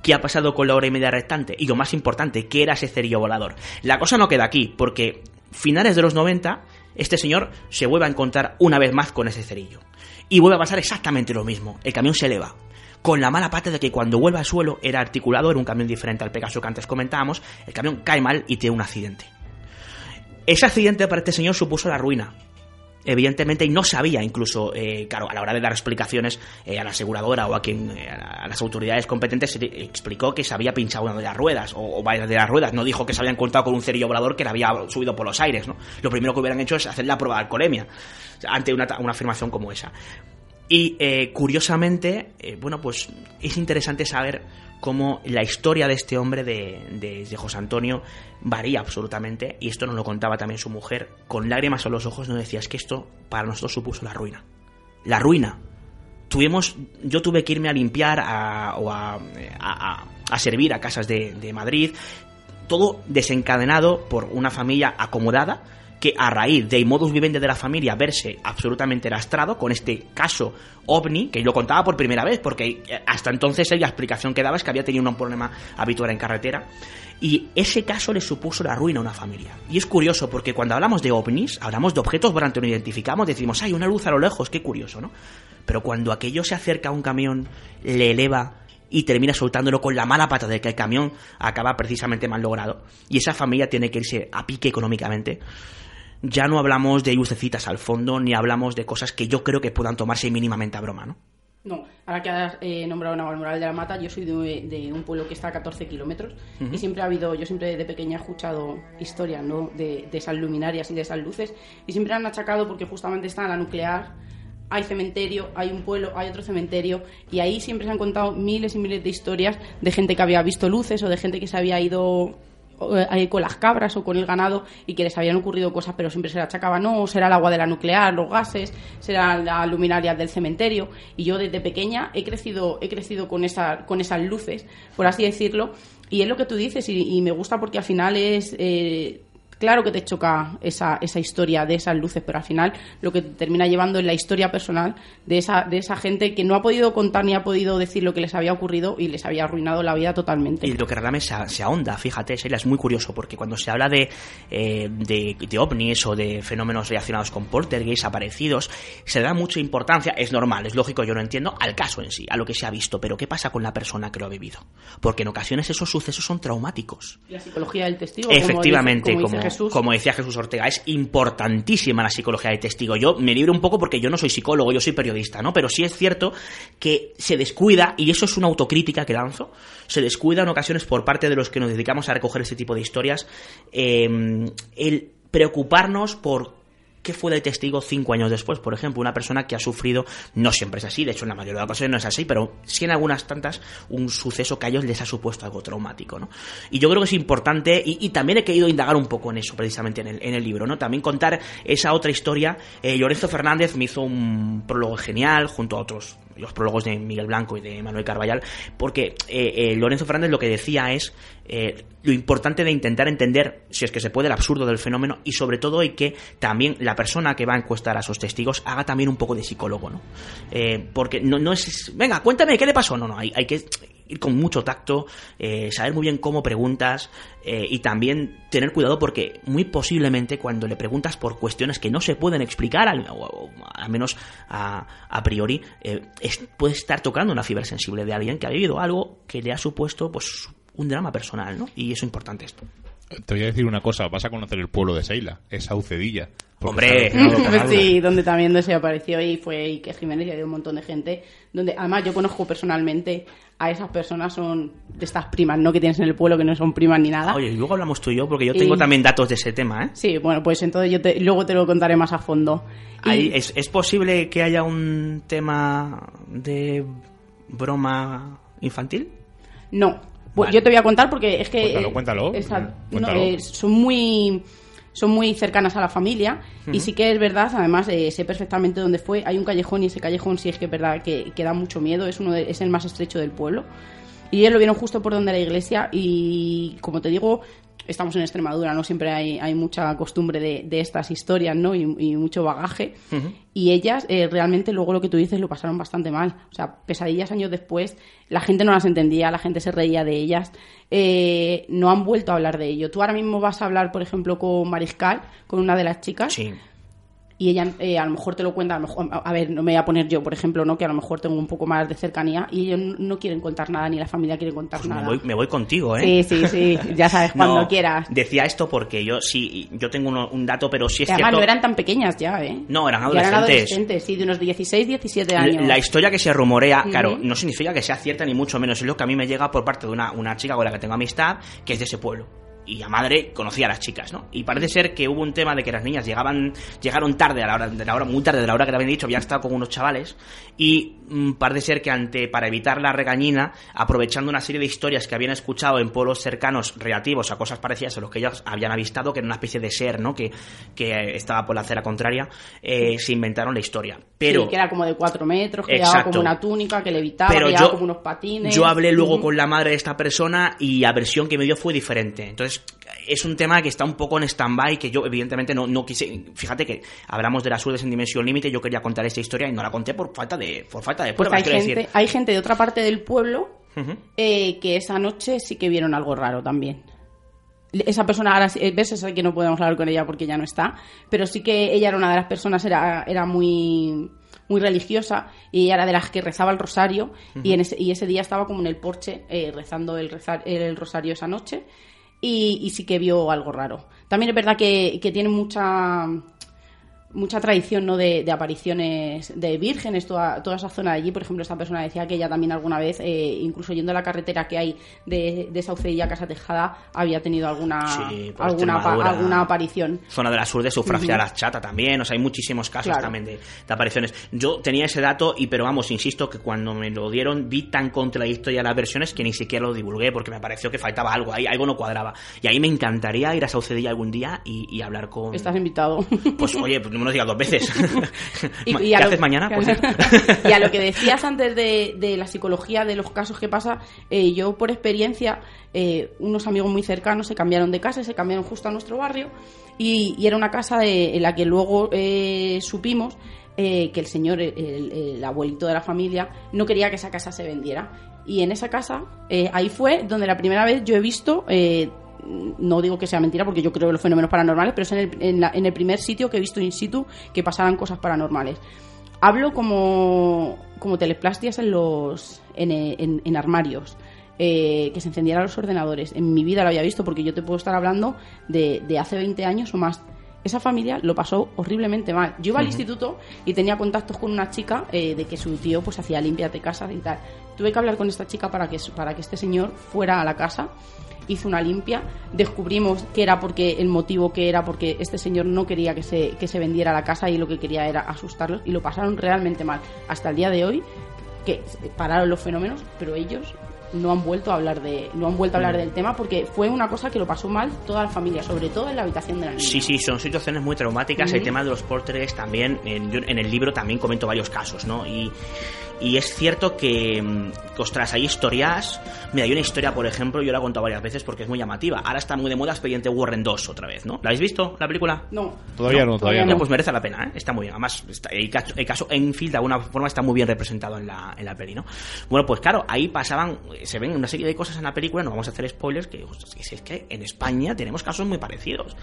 ¿Qué ha pasado con la hora y media restante? Y lo más importante, ¿qué era ese cerillo volador? La cosa no queda aquí, porque finales de los 90, este señor se vuelve a encontrar una vez más con ese cerillo. Y vuelve a pasar exactamente lo mismo. El camión se eleva. Con la mala pata de que cuando vuelve al suelo era articulado, era un camión diferente al Pegaso que antes comentábamos, el camión cae mal y tiene un accidente. Ese accidente para este señor supuso la ruina. Evidentemente, y no sabía incluso, eh, claro, a la hora de dar explicaciones eh, a la aseguradora o a quien eh, a las autoridades competentes, explicó que se había pinchado una de las ruedas o, varias de las ruedas. No dijo que se habían encontrado con un cerillo volador que le había subido por los aires. ¿no? Lo primero que hubieran hecho es hacer la prueba de alcoholemia ante una, una afirmación como esa. Y eh, curiosamente, bueno, pues es interesante saber cómo la historia de este hombre, de, José Antonio, varía absolutamente. Y esto nos lo contaba también su mujer. Con lágrimas a los ojos nos decía, es que esto para nosotros supuso la ruina. La ruina. Tuvimos, yo tuve que irme a limpiar a, o a, a, servir a casas de Madrid. Todo desencadenado por una familia acomodada que a raíz del modus vivendi de la familia verse absolutamente lastrado con este caso ovni, que lo contaba por primera vez, porque hasta entonces la explicación que daba es que había tenido un problema habitual en carretera, y ese caso le supuso la ruina a una familia. Y es curioso, porque cuando hablamos de ovnis, hablamos de objetos durante no identificamos, decimos, hay una luz a lo lejos, qué curioso, ¿no? Pero cuando aquello se acerca a un camión, le eleva y termina soltándolo con la mala pata de que el camión acaba precisamente mal logrado, y esa familia tiene que irse a pique económicamente, ya no hablamos de lucecitas al fondo, ni hablamos de cosas que yo creo que puedan tomarse mínimamente a broma, ¿no? No, ahora que has eh, nombrado Navalmoral de la Mata, yo soy de, de, un pueblo que está a 14 kilómetros uh -huh. y siempre ha habido, yo siempre de pequeña he escuchado historias ¿no? de, de esas luminarias y de esas luces y siempre han achacado porque justamente está la nuclear hay cementerio, hay un pueblo, hay otro cementerio, y ahí siempre se han contado miles y miles de historias de gente que había visto luces o de gente que se había ido eh, con las cabras o con el ganado y que les habían ocurrido cosas, pero siempre se le achacaba, no, será el agua de la nuclear, los gases, será la luminaria del cementerio. Y yo desde pequeña he crecido, he crecido con, esa, con esas luces, por así decirlo. Y es lo que tú dices, y, me gusta porque al final es. Eh, claro que te choca esa, esa historia de esas luces, pero al final lo que te termina llevando es la historia personal de esa, de esa gente que no ha podido contar ni ha podido decir lo que les había ocurrido y les había arruinado la vida totalmente. Y lo que realmente se, se ahonda, fíjate, Sheila, es muy curioso, porque cuando se habla de, eh, de, de, ovnis o de fenómenos relacionados con poltergeist aparecidos, se da mucha importancia, es normal, es lógico, yo no entiendo, al caso en sí, a lo que se ha visto, pero ¿qué pasa con la persona que lo ha vivido? Porque en ocasiones esos sucesos son traumáticos. La psicología del testigo. Efectivamente, como, como decía Jesús Ortega, es importantísima la psicología de testigo. Yo me libro un poco porque yo no soy psicólogo, yo soy periodista, ¿no? Pero sí es cierto que se descuida, y eso es una autocrítica que lanzo, se descuida en ocasiones por parte de los que nos dedicamos a recoger este tipo de historias, eh, el preocuparnos por ¿Qué fue de testigo cinco años después? Por ejemplo, una persona que ha sufrido, no siempre es así, de hecho en la mayoría de las ocasiones no es así, pero sí en algunas tantas un suceso que a ellos les ha supuesto algo traumático, ¿no? Y yo creo que es importante, y, también he querido indagar un poco en eso precisamente en el, en el libro, ¿no? También contar esa otra historia. Eh, Lorenzo Fernández me hizo un prólogo genial junto a otros los prólogos de Miguel Blanco y de Manuel Carballal, porque eh, eh, Lorenzo Fernández lo que decía es eh, lo importante de intentar entender, si es que se puede, el absurdo del fenómeno y sobre todo y que también la persona que va a encuestar a esos testigos haga también un poco de psicólogo, ¿no? porque no, no es, venga, cuéntame, ¿qué le pasó? No, no, hay, hay que ir con mucho tacto, eh, saber muy bien cómo preguntas eh, y también tener cuidado porque muy posiblemente cuando le preguntas por cuestiones que no se pueden explicar, al, o, al menos a, a priori, eh, puede estar tocando una fibra sensible de alguien que ha vivido algo que le ha supuesto pues un drama personal, ¿no? Y eso es importante esto. Te voy a decir una cosa, vas a conocer el pueblo de Seila, esa Ucedilla. Hombre, sí, donde también se apareció y fue que Jiménez y había un montón de gente. Donde además yo conozco personalmente a esas personas, son de estas primas, ¿no? Que tienes en el pueblo, que no son primas ni nada. Oye, luego hablamos tú y yo, porque yo tengo también datos de ese tema, ¿eh? Sí, bueno, pues entonces yo te, luego te lo contaré más a fondo. ¿es, ¿Es posible que haya un tema de broma infantil? No, yo te voy a contar porque es que... Cuéntalo, cuéntalo. Eh, son muy son muy cercanas a la familia y sí que es verdad, además eh, sé perfectamente dónde fue, hay un callejón y ese callejón sí es que es verdad que, da mucho miedo, es uno es el más estrecho del pueblo. Y ellos lo vieron justo por donde la iglesia y como te digo, estamos en Extremadura, ¿no? Siempre hay, hay mucha costumbre de, de, estas historias, ¿no? Y, mucho bagaje. Y ellas, eh, realmente, luego lo que tú dices, lo pasaron bastante mal. O sea, pesadillas años después, la gente no las entendía, la gente se reía de ellas. Eh, no han vuelto a hablar de ello. Tú ahora mismo vas a hablar, por ejemplo, con Mariscal, con una de las chicas. Sí y ella eh, a lo mejor te lo cuenta, a, lo mejor, a, ver, no me voy a poner yo, por ejemplo, ¿no? que a lo mejor tengo un poco más de cercanía y ellos no quieren contar nada, ni la familia quiere contar pues nada. Me voy, me voy, contigo, ¿eh? Sí, sí, sí, ya sabes, <laughs> cuando quieras. Decía esto porque yo sí, yo tengo un dato, pero sí es que además no eran tan pequeñas ya, ¿eh? No, eran adolescentes. eran adolescentes, sí, de unos 16, 17 años. La, historia que se rumorea, claro, no significa que sea cierta ni mucho menos, es lo que a mí me llega por parte de una, una chica con la que tengo amistad, que es de ese pueblo y la madre conocía a las chicas, ¿no? Y parece ser que hubo un tema de que las niñas llegaban, llegaron tarde a la hora, de la hora, muy tarde de la hora que le habían dicho, habían estado con unos chavales, y mm, parece ser que ante, para evitar la regañina, aprovechando una serie de historias que habían escuchado en pueblos cercanos relativos a cosas parecidas a los que ellos habían avistado, que era una especie de ser, ¿no? Que, que estaba por la acera contraria, eh, se inventaron la historia. Pero, sí, que era como de cuatro metros, que llevaba como una túnica, que levitaba, pero que yo, como unos patines. Yo hablé luego con la madre de esta persona y la versión que me dio fue diferente. Entonces, es un tema que está un poco en stand-by, que yo evidentemente no, no quise... Fíjate que hablamos de las urdes en dimensión límite, yo quería contar esta historia y no la conté por falta de, por falta de pruebas. hay, gente, hay gente de otra parte del pueblo eh, que esa noche sí que vieron algo raro también. Esa persona ahora ves es que no podemos hablar con ella porque ya no está pero sí que ella era una de las personas era, era muy muy religiosa y ella era de las que rezaba el rosario y, en ese, y ese día estaba como en el porche eh, rezando el, el rosario esa noche y, sí que vio algo raro. También es verdad que, tiene mucha mucha tradición ¿no? de, apariciones de vírgenes, toda, toda esa zona de allí. Por ejemplo, esta persona decía que ella también alguna vez, eh, incluso yendo a la carretera que hay de, de Saucedilla a Casa Tejada, había tenido alguna alguna, alguna aparición. Zona de la sur de Sufragia la Chata también, o sea, hay muchísimos casos también de, apariciones. Yo tenía ese dato, y pero vamos, insisto que cuando me lo dieron vi tan contradictoria las versiones que ni siquiera lo divulgué porque me pareció que faltaba algo, ahí algo no cuadraba. Y ahí me encantaría ir a Saucedilla algún día y, hablar con... Estás invitado. Pues oye, pues no lo dos veces. <laughs> y, haces mañana? <laughs> Pues y a lo que decías antes de, la psicología, de los casos que pasa, eh, yo por experiencia, eh, unos amigos muy cercanos se cambiaron de casa, se cambiaron justo a nuestro barrio y, era una casa en la que luego eh, supimos que el señor, el, abuelito de la familia, no quería que esa casa se vendiera. Y en esa casa, ahí fue donde la primera vez yo he visto no digo que sea mentira porque yo creo que los fenómenos paranormales, pero es en el, primer sitio que he visto in situ que pasaran cosas paranormales. Hablo como, como teleplastias en, los, en, armarios. Eh, que se encendieran los ordenadores. En mi vida lo había visto porque yo te puedo estar hablando de, hace 20 años o más. Esa familia lo pasó horriblemente mal. Yo iba al instituto y tenía contactos con una chica eh, de que su tío pues hacía limpias de casa y tal. Tuve que hablar con esta chica para que, para que este señor fuera a la casa hizo una limpia, descubrimos que era porque el motivo que era porque este señor no quería que se, que se vendiera la casa y lo que quería era asustarlos y lo pasaron realmente mal. Hasta el día de hoy, que pararon los fenómenos, pero ellos no han vuelto a hablar de no han vuelto a hablar mm. del tema porque fue una cosa que lo pasó mal toda la familia sobre todo en la habitación de la niña. Sí sí son situaciones muy traumáticas. El tema de los portres también en, en, el libro también comento varios casos no y y es cierto que, mm, ostras, hay historias. Mira, hay una historia, por ejemplo, yo la he contado varias veces porque es muy llamativa. Ahora está muy de moda Expediente Warren 2 otra vez, ¿no? ¿La habéis visto, la película? No. Todavía no, todavía, no. Pues merece la pena, ¿eh? Está muy bien. Además, el, caso, Enfield de alguna forma está muy bien representado en la, en la peli, ¿no? Bueno, pues claro, ahí pasaban, se ven una serie de cosas en la película, no vamos a hacer spoilers, que es que en España tenemos casos muy parecidos.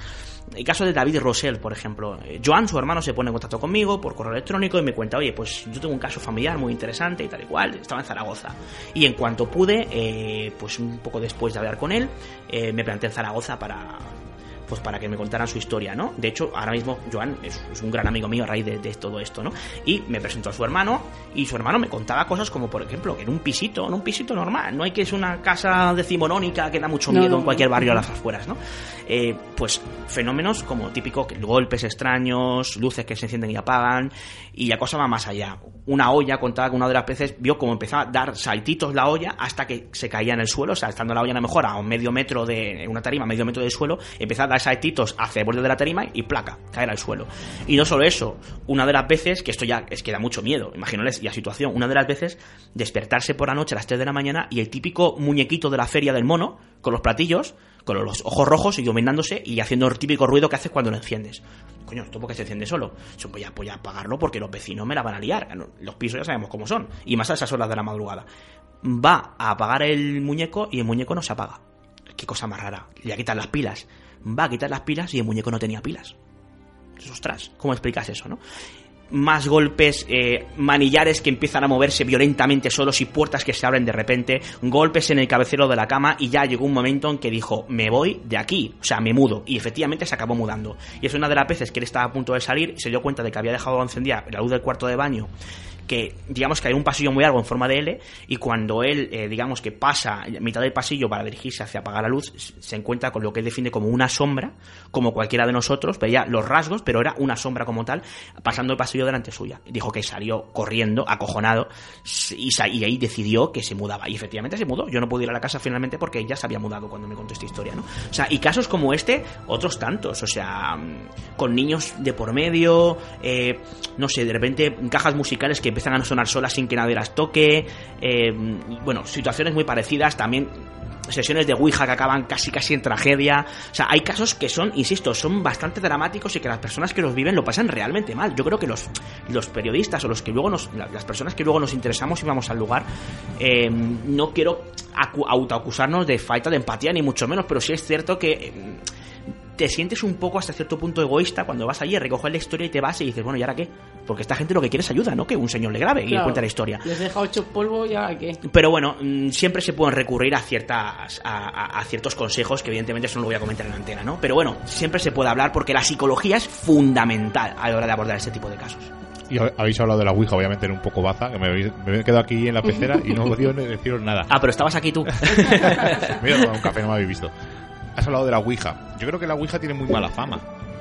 El caso de David Rosell, por ejemplo. Eh, Joan, su hermano, se pone en contacto conmigo por correo electrónico y me cuenta, oye, pues yo tengo un caso familiar muy interesante y tal y cual estaba en Zaragoza. Y en cuanto pude, eh, pues un poco después de hablar con él, eh, me planteé en Zaragoza para, pues para que me contaran su historia, ¿no? De hecho, ahora mismo Joan es, un gran amigo mío a raíz de, todo esto, ¿no? Y me presentó a su hermano y su hermano me contaba cosas como, por ejemplo, que en un pisito, en un pisito normal, no hay que es una casa decimonónica que da mucho miedo en cualquier barrio a las afueras, ¿no? Eh, pues fenómenos como típico golpes extraños, luces que se encienden y apagan, y la cosa va más allá. Una olla, contaba que una de las veces vio como empezaba a dar saltitos la olla hasta que se caía en el suelo, o sea, estando la olla a lo mejor a un medio metro de una tarima, medio metro del suelo, empezaba a dar saltitos hacia el borde de la tarima y placa, caer al suelo. Y no solo eso, una de las veces, que esto ya es que da mucho miedo, imagínales la situación, una de las veces despertarse por la noche a las 3 de la mañana y el típico muñequito de la feria del mono, con los platillos, con los ojos rojos y dominándose y haciendo el típico ruido que haces cuando lo enciendes. Coño, ¿esto por qué se enciende solo? Yo voy a, voy a apagarlo porque los vecinos me la van a liar. Los pisos ya sabemos cómo son. Y más a esas horas de la madrugada. Va a apagar el muñeco y el muñeco no se apaga. Qué cosa más rara. Le a quitar las pilas. Va a quitar las pilas y el muñeco no tenía pilas. Ostras, ¿cómo explicas eso, no? más golpes, eh, manillares que empiezan a moverse violentamente solos y puertas que se abren de repente, golpes en el cabecero de la cama y ya llegó un momento en que dijo, me voy de aquí, o sea, me mudo. Y efectivamente se acabó mudando. Y es una de las veces que él estaba a punto de salir, se dio cuenta de que había dejado encendida la luz del cuarto de baño que digamos que hay un pasillo muy largo en forma de L y cuando él eh, digamos que pasa mitad del pasillo para dirigirse hacia apagar la luz se encuentra con lo que él define como una sombra como cualquiera de nosotros veía los rasgos pero era una sombra como tal pasando el pasillo delante suya. Dijo que salió corriendo acojonado y, ahí decidió que se mudaba. Y efectivamente se mudó. Yo no pude ir a la casa finalmente porque ya se había mudado cuando me contó esta historia no o sea y casos como este otros tantos. O sea mm, con niños de por medio eh, no sé de repente cajas musicales que empiezan a sonar solas sin que nadie las toque. Eh, bueno, situaciones muy parecidas. También sesiones de Ouija que acaban casi casi en tragedia. O sea, hay casos que son, insisto, son bastante dramáticos y que las personas que los viven lo pasan realmente mal. Yo creo que los, los periodistas o los que luego nos, las personas que luego nos interesamos y vamos al lugar, eh, no quiero autoacusarnos de falta de empatía ni mucho menos, pero sí es cierto que te sientes un poco hasta cierto punto egoísta cuando vas allí, recoges la historia y te vas y dices, bueno, ¿y ahora qué? Porque esta gente lo que quiere es ayuda, ¿no? Que un señor le grabe y Claro. cuente la historia. Les deja ocho polvo y ahora qué. Pero bueno, mm, siempre se pueden recurrir a ciertas a, a- a ciertos consejos que evidentemente eso no lo voy a comentar en la antena, ¿no? Pero bueno, siempre se puede hablar porque la psicología es fundamental a la hora de abordar este tipo de casos. Y hab- habéis hablado de la Ouija, obviamente era un poco baza, que me, habéis- me he quedado aquí en la pecera y no ni deciros nada. Ah, pero estabas aquí tú. <laughs> Tomado un café, no me habéis visto. Has hablado de la Ouija. Yo creo que la Ouija tiene muy mala fama.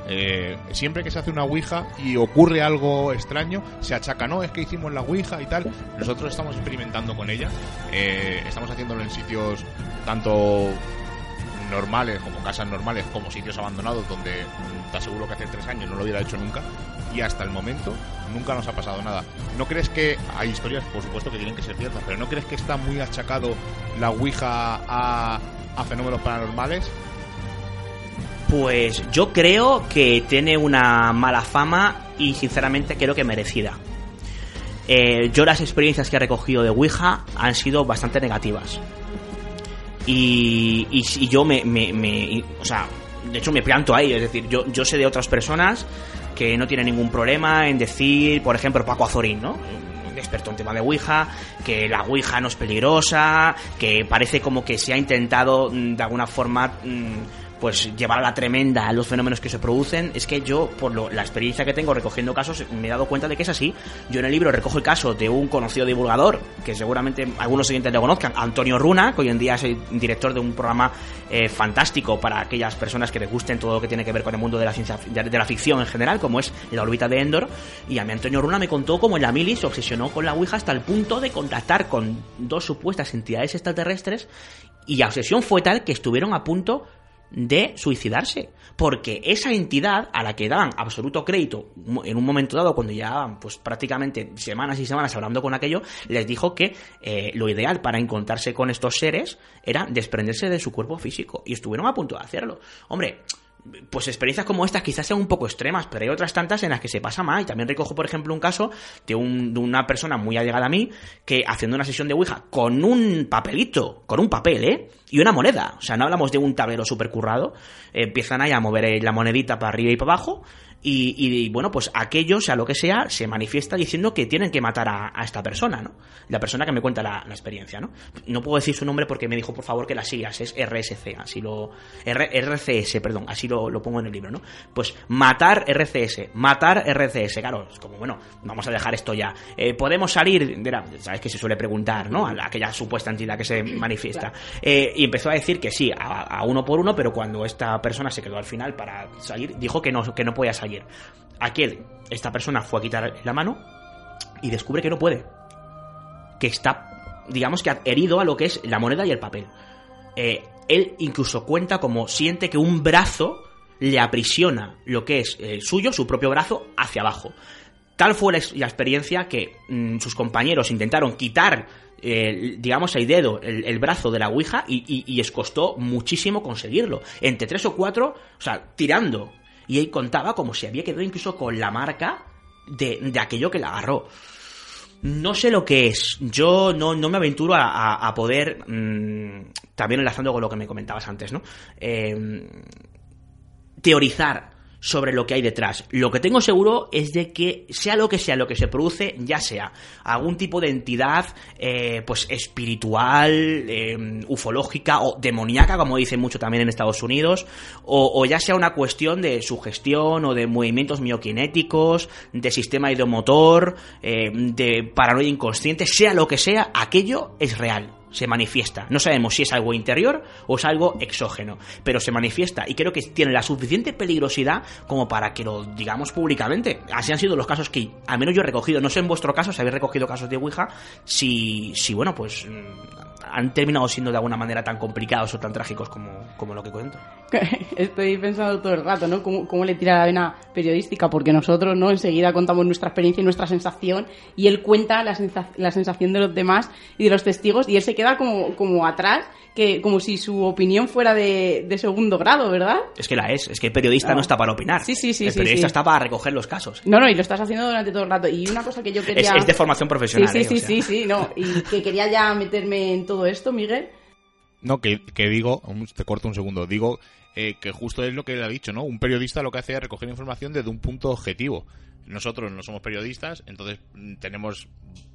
Eh, siempre que se hace una Ouija y ocurre algo extraño, se achaca, no, es que hicimos la Ouija y tal. Nosotros estamos experimentando con ella. Eh, estamos haciéndolo en sitios tanto normales, como casas normales, como sitios abandonados, donde mm, te aseguro que hace tres años no lo hubiera hecho nunca. Y hasta el momento nunca nos ha pasado nada. ¿No crees que hay historias, por supuesto, que tienen que ser ciertas, pero ¿no crees que está muy achacado la Ouija a, a fenómenos paranormales? Pues yo creo que tiene una mala fama y sinceramente creo que merecida. Eh, yo las experiencias que he recogido de Ouija han sido bastante negativas. Y, y, yo me, O sea, de hecho me planto ahí. Es decir, yo, sé de otras personas que no tienen ningún problema en decir, por ejemplo, Paco Azorín, ¿no? Experto en tema de Ouija, que la Ouija no es peligrosa, que parece como que se ha intentado mm, de alguna forma mm, pues llevar a la tremenda a los fenómenos que se producen. Es que yo, por lo- la experiencia que tengo recogiendo casos, me he dado cuenta de que es así. Yo en el libro recojo el caso de un conocido divulgador, que seguramente algunos oyentes lo conozcan, Antonio Runa, que hoy en día es el director de un programa eh, fantástico para aquellas personas que les gusten todo lo que tiene que ver con el mundo de la ciencia de la ficción en general, como es la órbita de Endor. Y a mí Antonio Runa me contó cómo en la mili se obsesionó con la Ouija hasta el punto de contactar con dos supuestas entidades extraterrestres y la obsesión fue tal que estuvieron a punto de suicidarse. Porque esa entidad a la que daban absoluto crédito en un momento dado, cuando ya pues prácticamente semanas y semanas hablando con aquello, les dijo que eh, lo ideal para encontrarse con estos seres era desprenderse de su cuerpo físico. Y estuvieron a punto de hacerlo. Hombre, pues experiencias como estas quizás sean un poco extremas, pero hay otras tantas en las que se pasa mal. Y también recojo, por ejemplo, un caso de, un- de una persona muy allegada a mí que haciendo una sesión de Ouija con un papelito, con un papel, ¿eh? Y una moneda. O sea, no hablamos de un tablero super currado. empiezan ahí a mover eh, la monedita para arriba y para abajo. Y, y, bueno, pues aquello, sea lo que sea, se manifiesta diciendo que tienen que matar a, a esta persona, ¿no? La persona que me cuenta la, la experiencia, ¿no? No puedo decir su nombre porque me dijo, por favor, que las sigas, es RSC, así lo... R- RCS, perdón, así lo, lo pongo en el libro, ¿no? Pues matar RCS, matar RCS, claro, es como, bueno, vamos a dejar esto ya. Eh, Podemos salir, de la- sabes que se suele preguntar, ¿no? A la- aquella supuesta entidad que se manifiesta. Eh, y empezó a decir que sí, a, a uno por uno, pero cuando esta persona se quedó al final para salir, dijo que no, que no podía salir. Aquel, esta persona fue a quitar la mano y descubre que no puede. Que está, digamos que herido a lo que es la moneda y el papel. Eh, él incluso cuenta como siente que un brazo le aprisiona lo que es eh, suyo, su propio brazo, hacia abajo. Tal fue la, ex- la experiencia que mm, sus compañeros intentaron quitar, eh, digamos, el dedo, el, brazo de la Ouija y, y- y les costó muchísimo conseguirlo. Entre tres o cuatro, o sea, tirando. Y él contaba como si había quedado incluso con la marca de, de aquello que la agarró. No sé lo que es. Yo no, no me aventuro a, a- poder. mm, también enlazando con lo que me comentabas antes, ¿no? Eh, teorizar sobre lo que hay detrás. Lo que tengo seguro es de que sea lo que sea lo que se produce, ya sea algún tipo de entidad eh, pues espiritual, eh, ufológica o demoníaca, como dicen mucho también en Estados Unidos, o, o ya sea una cuestión de sugestión o de movimientos mioquinéticos, de sistema ideomotor, eh, de paranoia inconsciente, sea lo que sea, aquello es real se manifiesta. No sabemos si es algo interior o es algo exógeno, pero se manifiesta y creo que tiene la suficiente peligrosidad como para que lo digamos públicamente. Así han sido los casos que al menos yo he recogido. No sé en vuestro caso si habéis recogido casos de Ouija, si, si bueno, pues mm, han terminado siendo de alguna manera tan complicados o tan trágicos como, como lo que cuento. <laughs> Estoy pensando todo el rato, ¿no? ¿Cómo, cómo le tira la vena periodística? Porque nosotros, ¿no? Enseguida contamos nuestra experiencia y nuestra sensación y él cuenta la, sensa- la sensación de los demás y de los testigos y él se queda como, como atrás, que como si su opinión fuera de, de segundo grado, ¿verdad? Es que la es, es que el periodista no está para opinar. Sí, sí, sí, El sí, periodista sí. está para recoger los casos. No, no, y lo estás haciendo durante todo el rato. Y una cosa que yo Es, quería... es de formación profesional. Sí, sí, ¿eh? O sí, sea. sí, sí, no. Y que quería ya meterme en todo esto, Miguel. No, que, que digo, te corto un segundo, digo eh, que justo es lo que él ha dicho, ¿no? Un periodista lo que hace es recoger información desde un punto objetivo. Nosotros no somos periodistas, entonces mm, tenemos,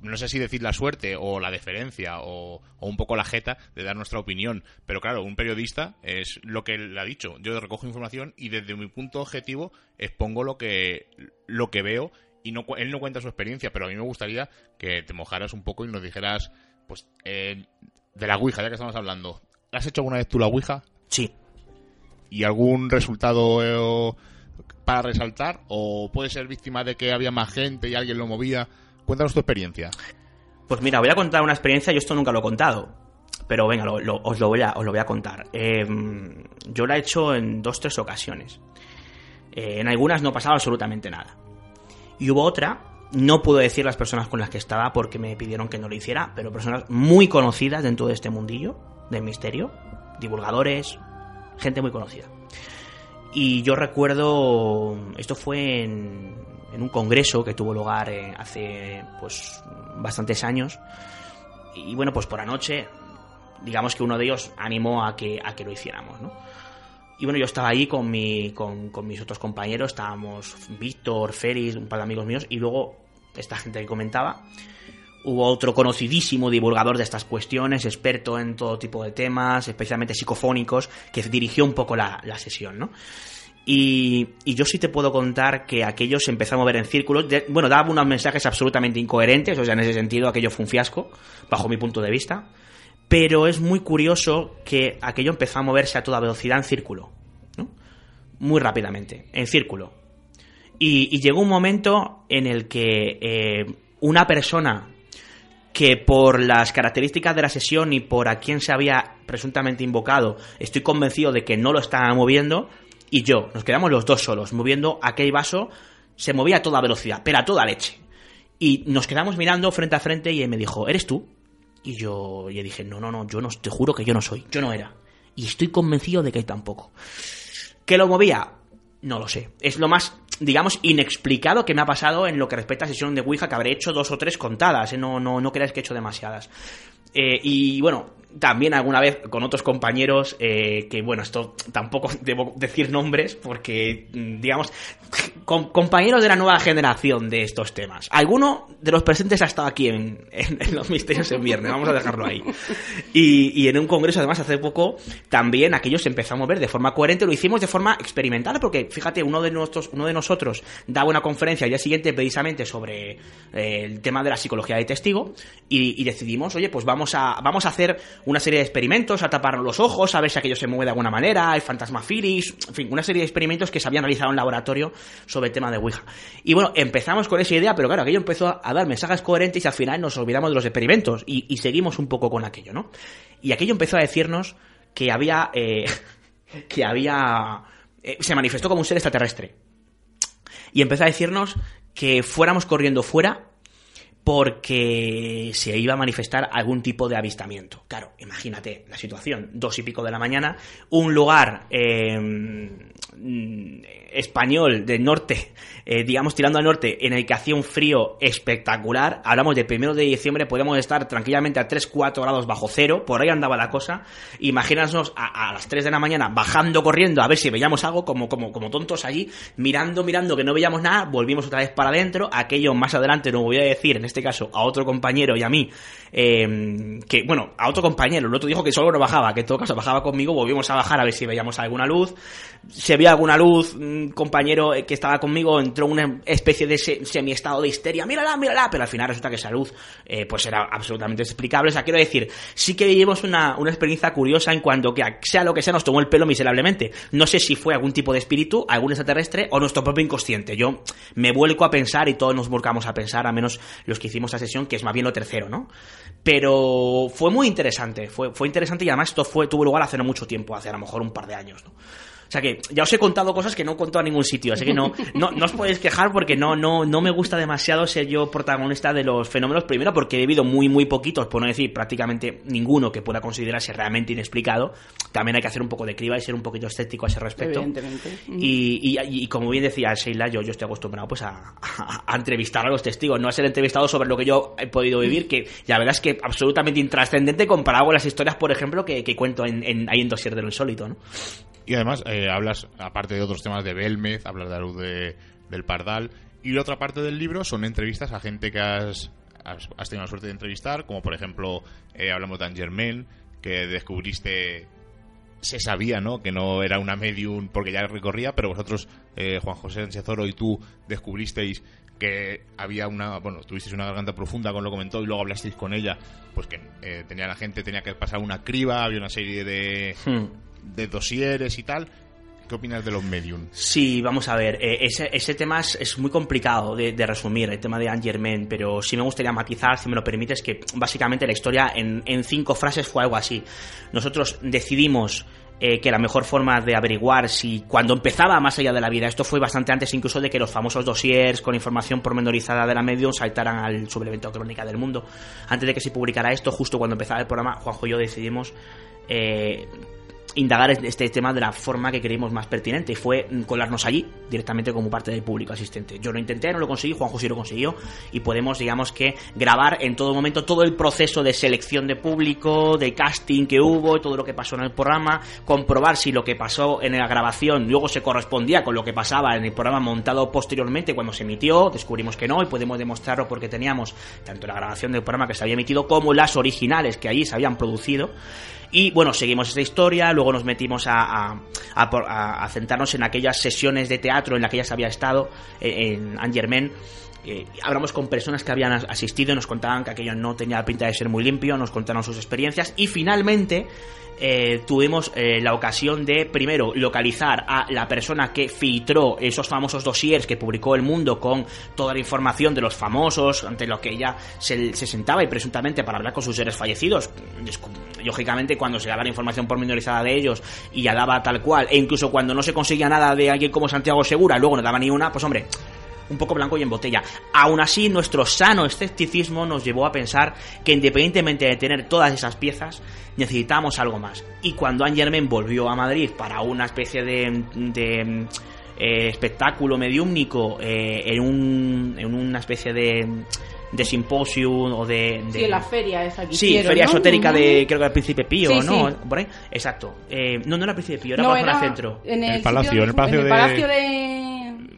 no sé si decir la suerte o la deferencia o, o un poco la jeta de dar nuestra opinión. Pero claro, un periodista es lo que él ha dicho. Yo recojo información y desde mi punto objetivo expongo lo que, lo que veo y no, él no cuenta su experiencia, pero a mí me gustaría que te mojaras un poco y nos dijeras, pues, eh, de la Ouija, ya que estamos hablando. ¿Has hecho alguna vez tú la Ouija? Sí. ¿Y algún resultado eh, para resaltar? ¿O puede ser víctima de que había más gente y alguien lo movía? Cuéntanos tu experiencia. Pues mira, voy a contar una experiencia, yo esto nunca lo he contado. Pero venga, lo, lo, os, lo voy a, os lo voy a contar. Eh, yo la he hecho en dos, tres ocasiones. Eh, en algunas no pasaba absolutamente nada. Y hubo otra, no puedo decir las personas con las que estaba porque me pidieron que no lo hiciera, pero personas muy conocidas dentro de este mundillo del misterio, divulgadores, gente muy conocida. Y yo recuerdo, esto fue en, en un congreso que tuvo lugar eh, hace pues bastantes años. Y bueno, pues por anoche, digamos que uno de ellos animó a que, a que lo hiciéramos, ¿no? Y bueno, yo estaba ahí con, mi, con, con mis otros compañeros, estábamos Víctor, Félix, un par de amigos míos, y luego esta gente que comentaba. Hubo otro conocidísimo divulgador de estas cuestiones, experto en todo tipo de temas, especialmente psicofónicos, que dirigió un poco la, la sesión, ¿no? Y, y, yo sí te puedo contar que aquello se empezó a mover en círculos. Bueno, daba unos mensajes absolutamente incoherentes, o sea, en ese sentido aquello fue un fiasco, bajo mi punto de vista. Pero es muy curioso que aquello empezó a moverse a toda velocidad en círculo, ¿no? Muy rápidamente, en círculo. Y, llegó un momento en el que eh, una persona que por las características de la sesión y por a quién se había presuntamente invocado, estoy convencido de que no lo estaba moviendo, y yo, nos quedamos los dos solos, moviendo aquel vaso, se movía a toda velocidad, pero a toda leche. Y nos quedamos mirando frente a frente y él me dijo, ¿eres tú? Y yo le dije, no, no, no, yo no, te juro que yo no soy, yo no era. Y estoy convencido de que tampoco. ¿Que lo movía? No lo sé. Es lo más, digamos, inexplicado que me ha pasado en lo que respecta a sesión de Ouija, que habré hecho dos o tres contadas, ¿eh? no, no, no creáis que he hecho demasiadas. Eh, y bueno, también alguna vez con otros compañeros, eh, que bueno, esto tampoco <laughs> debo decir nombres, porque, digamos, <laughs> con, compañeros de la nueva generación de estos temas. Alguno de los presentes ha estado aquí en, los misterios en viernes, vamos a dejarlo ahí. Y, y, en un congreso, además, hace poco, también aquello se empezó a mover de forma coherente, lo hicimos de forma experimental, porque fíjate, uno de, nuestros, uno de nosotros daba una conferencia al día siguiente precisamente sobre eh, el tema de la psicología de testigo, y, y decidimos, oye, pues vamos a, vamos a hacer una serie de experimentos, a taparnos los ojos, a ver si aquello se mueve de alguna manera, el fantasma en fin, una serie de experimentos que se habían realizado en laboratorio sobre el tema de Ouija. Y bueno, empezamos con esa idea, pero claro, aquello empezó a dar mensajes coherentes y al final nos olvidamos de los experimentos y, y seguimos un poco con aquello, ¿no? Y aquello empezó a decirnos que había... Eh, <laughs> que había... Eh, se manifestó como un ser extraterrestre. Y empezó a decirnos que fuéramos corriendo fuera porque se iba a manifestar algún tipo de avistamiento. Claro, imagínate la situación, dos y pico de la mañana, un lugar eh, español del norte, eh, digamos tirando al norte, en el que hacía un frío espectacular, hablamos de primero de diciembre, podemos estar tranquilamente a 3-4 grados bajo cero, por ahí andaba la cosa, imagínanos a, las 3 de la mañana bajando corriendo a ver si veíamos algo, como, como, como tontos allí, mirando, mirando que no veíamos nada, volvimos otra vez para adentro, aquello más adelante no voy a decir, en este caso a otro compañero y a mí, eh, que bueno, a otro compañero, el otro dijo que solo no bajaba, que en todo caso bajaba conmigo, volvimos a bajar a ver si veíamos alguna luz, si había alguna luz, compañero que estaba conmigo entró en una especie de semi-estado de histeria, mírala, mírala, pero al final resulta que esa luz eh, pues era absolutamente explicable, o sea, quiero decir, sí que vivimos una, una experiencia curiosa en cuanto que sea lo que sea nos tomó el pelo miserablemente, no sé si fue algún tipo de espíritu, algún extraterrestre o nuestro propio inconsciente, yo me vuelco a pensar y todos nos volcamos a pensar, a menos los que hicimos esa sesión, que es más bien lo tercero, ¿no? Pero fue muy interesante, fue, fue interesante y además esto fue, tuvo lugar hace no mucho tiempo, hace a lo mejor un par de años, ¿no? O sea que ya os he contado cosas que no he contado a ningún sitio, así que no, no, no os podéis quejar porque no, no, no me gusta demasiado ser yo protagonista de los fenómenos. Primero porque he vivido muy, muy poquitos, por no decir prácticamente ninguno que pueda considerarse realmente inexplicado. También hay que hacer un poco de criba y ser un poquito escéptico a ese respecto. Evidentemente. Y, y, y como bien decía Sheila, yo, yo estoy acostumbrado pues a, a, a, entrevistar a los testigos, no a ser entrevistado sobre lo que yo he podido vivir, que la verdad es que absolutamente intrascendente comparado con las historias, por ejemplo, que, que cuento en, en, ahí en Dossier de lo Insólito, ¿no? Y además eh, hablas, aparte de otros temas de Belmez, hablas de la luz de- del Pardal. Y la otra parte del libro son entrevistas a gente que has, has, tenido la suerte de entrevistar, como por ejemplo eh, hablamos de Angermain, que descubriste se sabía, ¿no? Que no era una medium porque ya recorría, pero vosotros, eh, Juan José Sánchez Oro y tú, descubristeis que había una, bueno, tuvisteis una garganta profunda, como lo comentó, y luego hablasteis con ella, pues que eh, tenía la gente, tenía que pasar una criba, había una serie de, Hmm. De dosieres y tal. ¿Qué opinas de los medium? Sí, vamos a ver, eh, ese, ese tema es, muy complicado de, resumir, el tema de Angermen, pero sí me gustaría matizar, si me lo permites, que básicamente la historia en, en cinco frases fue algo así. Nosotros decidimos eh, que la mejor forma de averiguar si cuando empezaba más allá de la vida, esto fue bastante antes incluso de que los famosos dossiers con información pormenorizada de la medium saltaran al suplemento Crónica del Mundo. Antes de que se publicara esto, justo cuando empezaba el programa, Juanjo y yo decidimos eh, indagar este tema de la forma que creímos más pertinente y fue mm, colarnos allí directamente como parte del público asistente. Yo lo intenté, no lo conseguí, Juanjo sí lo consiguió y podemos, digamos que, grabar en todo momento todo el proceso de selección de público, de casting que hubo, todo lo que pasó en el programa, comprobar si lo que pasó en la grabación luego se correspondía con lo que pasaba en el programa montado posteriormente cuando se emitió, descubrimos que no y podemos demostrarlo porque teníamos tanto la grabación del programa que se había emitido como las originales que allí se habían producido. Y bueno, seguimos esta historia, luego nos metimos a, a, centrarnos en aquellas sesiones de teatro en las que se había estado, eh, en Angermen. Eh, hablamos con personas que habían as- asistido nos contaban que aquello no tenía pinta de ser muy limpio, nos contaron sus experiencias y finalmente eh, tuvimos eh, la ocasión de primero localizar a la persona que filtró esos famosos dossiers que publicó El Mundo con toda la información de los famosos ante los que ella se, se sentaba y presuntamente para hablar con sus seres fallecidos. Lógicamente cuando se daba la información pormenorizada de ellos y ya daba tal cual e incluso cuando no se conseguía nada de alguien como Santiago Segura luego no daba ni una, pues hombre, un poco blanco y en botella. Aún así, nuestro sano escepticismo nos llevó a pensar que independientemente de tener todas esas piezas, necesitábamos algo más. Y cuando Angermen volvió a Madrid para una especie de, de, eh, espectáculo mediúmnico eh, en, un, en una especie de, de simposium o de... de Sí, en la feria esa que Sí, hicieron, feria ¿no? esotérica de, creo que era Príncipe Pío, Sí, ¿no? sí. Por ahí. Exacto. Eh, no, no era Príncipe Pío, era No, era zona centro. en el, El palacio, en el palacio en el de- palacio de...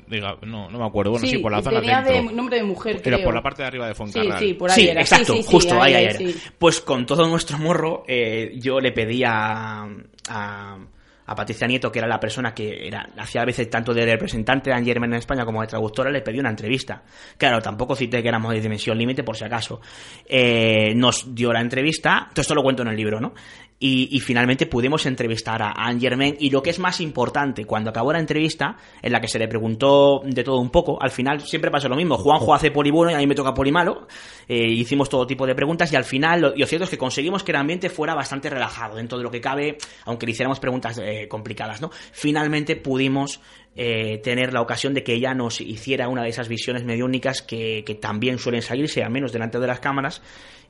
Diga, no, no me acuerdo. Bueno, sí, por la zona tenía centro. de nombre de mujer, Era creo. por la parte de arriba de Sí, Foncarral. sí, por ahí Sí, era. exacto, Sí, sí, sí, justo ahí, ahí ahí, era. sí. Pues con todo nuestro morro, eh, yo le pedí a, a, a Patricia Nieto, que era la persona que era, hacía a veces tanto de representante de Angermen en España como de traductora, le pedí una entrevista. Claro, tampoco cité que éramos de dimensión límite, por si acaso. Eh, nos dio la entrevista, todo esto lo cuento en el libro, ¿no? Y, y finalmente pudimos entrevistar a Angermen y lo que es más importante, cuando acabó la entrevista, en la que se le preguntó de todo un poco, al final siempre pasa lo mismo, Juanjo hace poli bueno y a mí me toca poli malo, eh, hicimos todo tipo de preguntas y al final lo cierto es que conseguimos que el ambiente fuera bastante relajado dentro de lo que cabe, aunque le hiciéramos preguntas eh, complicadas, ¿no? Finalmente pudimos eh, tener la ocasión de que ella nos hiciera una de esas visiones mediúnicas que, que también suelen salirse, al menos delante de las cámaras.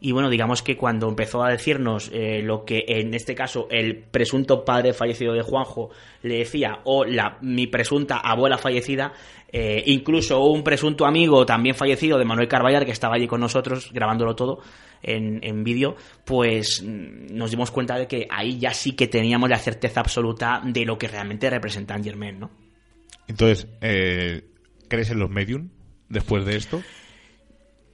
Y bueno, digamos que cuando empezó a decirnos eh, lo que en este caso el presunto padre fallecido de Juanjo le decía, o la, mi presunta abuela fallecida, eh, incluso un presunto amigo también fallecido de Manuel Carballar, que estaba allí con nosotros grabándolo todo en, en vídeo, pues mm, nos dimos cuenta de que ahí ya sí que teníamos la certeza absoluta de lo que realmente representa Germain, ¿no? Entonces, eh, ¿crees en los medium después de esto?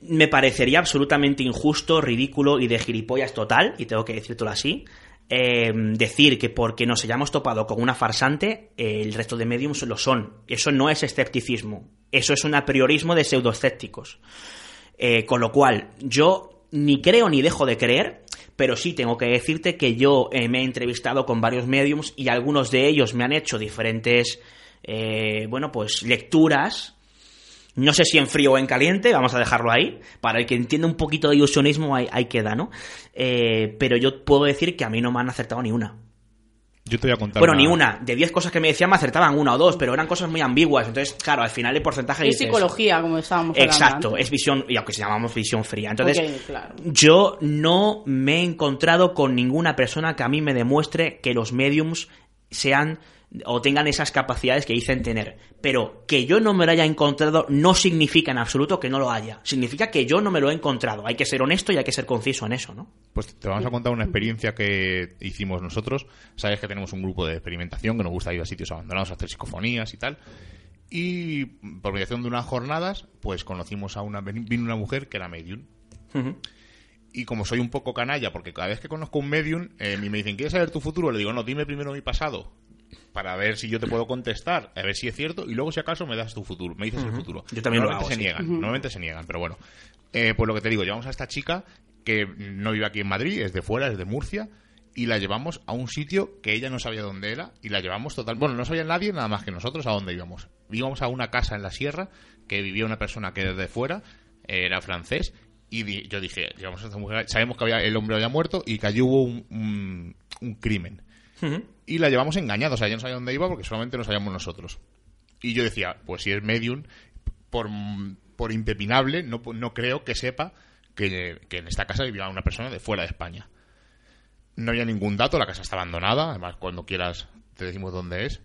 Me parecería absolutamente injusto, ridículo y de gilipollas total, y tengo que decírtelo así, eh, decir que porque nos hayamos topado con una farsante, eh, el resto de mediums lo son. Eso no es escepticismo, eso es un apriorismo de pseudoescépticos. Eh, con lo cual, yo ni creo ni dejo de creer, pero sí tengo que decirte que yo eh, me he entrevistado con varios mediums y algunos de ellos me han hecho diferentes, bueno, pues lecturas no sé si en frío o en caliente, vamos a dejarlo ahí. Para el que entienda un poquito de ilusionismo, ahí, ahí queda, ¿no? Eh, pero yo puedo decir que a mí no me han acertado ni una. Yo te voy a contar. Bueno, ni una. De 10 cosas que me decían me acertaban una o dos, pero eran cosas muy ambiguas. Entonces, claro, al final el porcentaje Es dices- psicología, como estábamos hablando Exacto, antes. es visión, y aunque se llamamos visión fría. Entonces, claro. yo no me he encontrado con ninguna persona que a mí me demuestre que los mediums sean o tengan esas capacidades que dicen tener. Pero que yo no me lo haya encontrado no significa en absoluto que no lo haya. Significa que yo no me lo he encontrado. Hay que ser honesto y hay que ser conciso en eso, ¿no? Pues te vamos a contar una experiencia que hicimos nosotros. Sabes que tenemos un grupo de experimentación que nos gusta ir a sitios abandonados a hacer psicofonías y tal. Y por mediación de unas jornadas, pues conocimos a una. Vino una mujer que era medium. Y como soy un poco canalla, porque cada vez que conozco un medium, eh, me dicen, ¿quieres saber tu futuro? Le digo, no, dime primero mi pasado para ver si yo te puedo contestar, a ver si es cierto, y luego si acaso me das tu futuro, me dices el futuro. Yo también lo normalmente hago, se sí. niegan, normalmente se niegan, pero bueno. Eh, pues lo que te digo, llevamos a esta chica que no vive aquí en Madrid, es de fuera, es de Murcia, y la llevamos a un sitio que ella no sabía dónde era, y la llevamos total, bueno, no sabía nadie nada más que nosotros a dónde íbamos. Íbamos a una casa en la sierra que vivía una persona que desde fuera eh, era francés, y di- yo dije, llevamos a esta mujer, sabemos que había, el hombre había muerto y que allí hubo un, un- un crimen y la llevamos engañada. O sea, ella no sabía dónde iba porque solamente lo sabíamos nosotros. Y yo decía, pues si es medium, por, por impepinable, no, no creo que sepa que, que en esta casa vivía una persona de fuera de España. No había ningún dato, la casa está abandonada, además cuando quieras te decimos dónde es.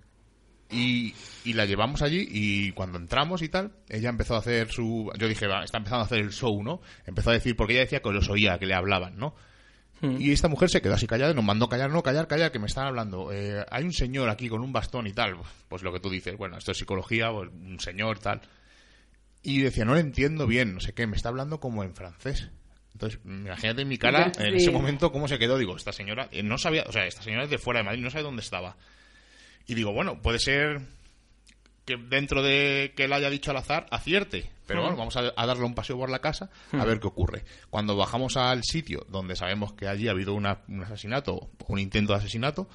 Y, y la llevamos allí y cuando entramos y tal, ella empezó a hacer su... Yo dije, va, está empezando a hacer el show, ¿no? Empezó a decir, porque ella decía que los oía, que le hablaban, ¿no? Y esta mujer se quedó así callada y nos mandó callar, no, callar, callar, que me están hablando. Eh, hay un señor aquí con un bastón y tal. Pues lo que tú dices, bueno, esto es psicología, pues, un señor, tal. Y decía, no lo entiendo bien, no sé qué, me está hablando como en francés. Entonces, imagínate en mi cara, <laughs> Sí. en ese momento, cómo se quedó. Digo, esta señora, eh, no sabía, o sea, esta señora es de fuera de Madrid, no sabe dónde estaba. Y digo, bueno, puede ser que dentro de que él haya dicho al azar, acierte. Pero bueno, vamos a, a darle un paseo por la casa a ver qué ocurre. Cuando bajamos al sitio donde sabemos que allí ha habido una- un asesinato o un intento de asesinato,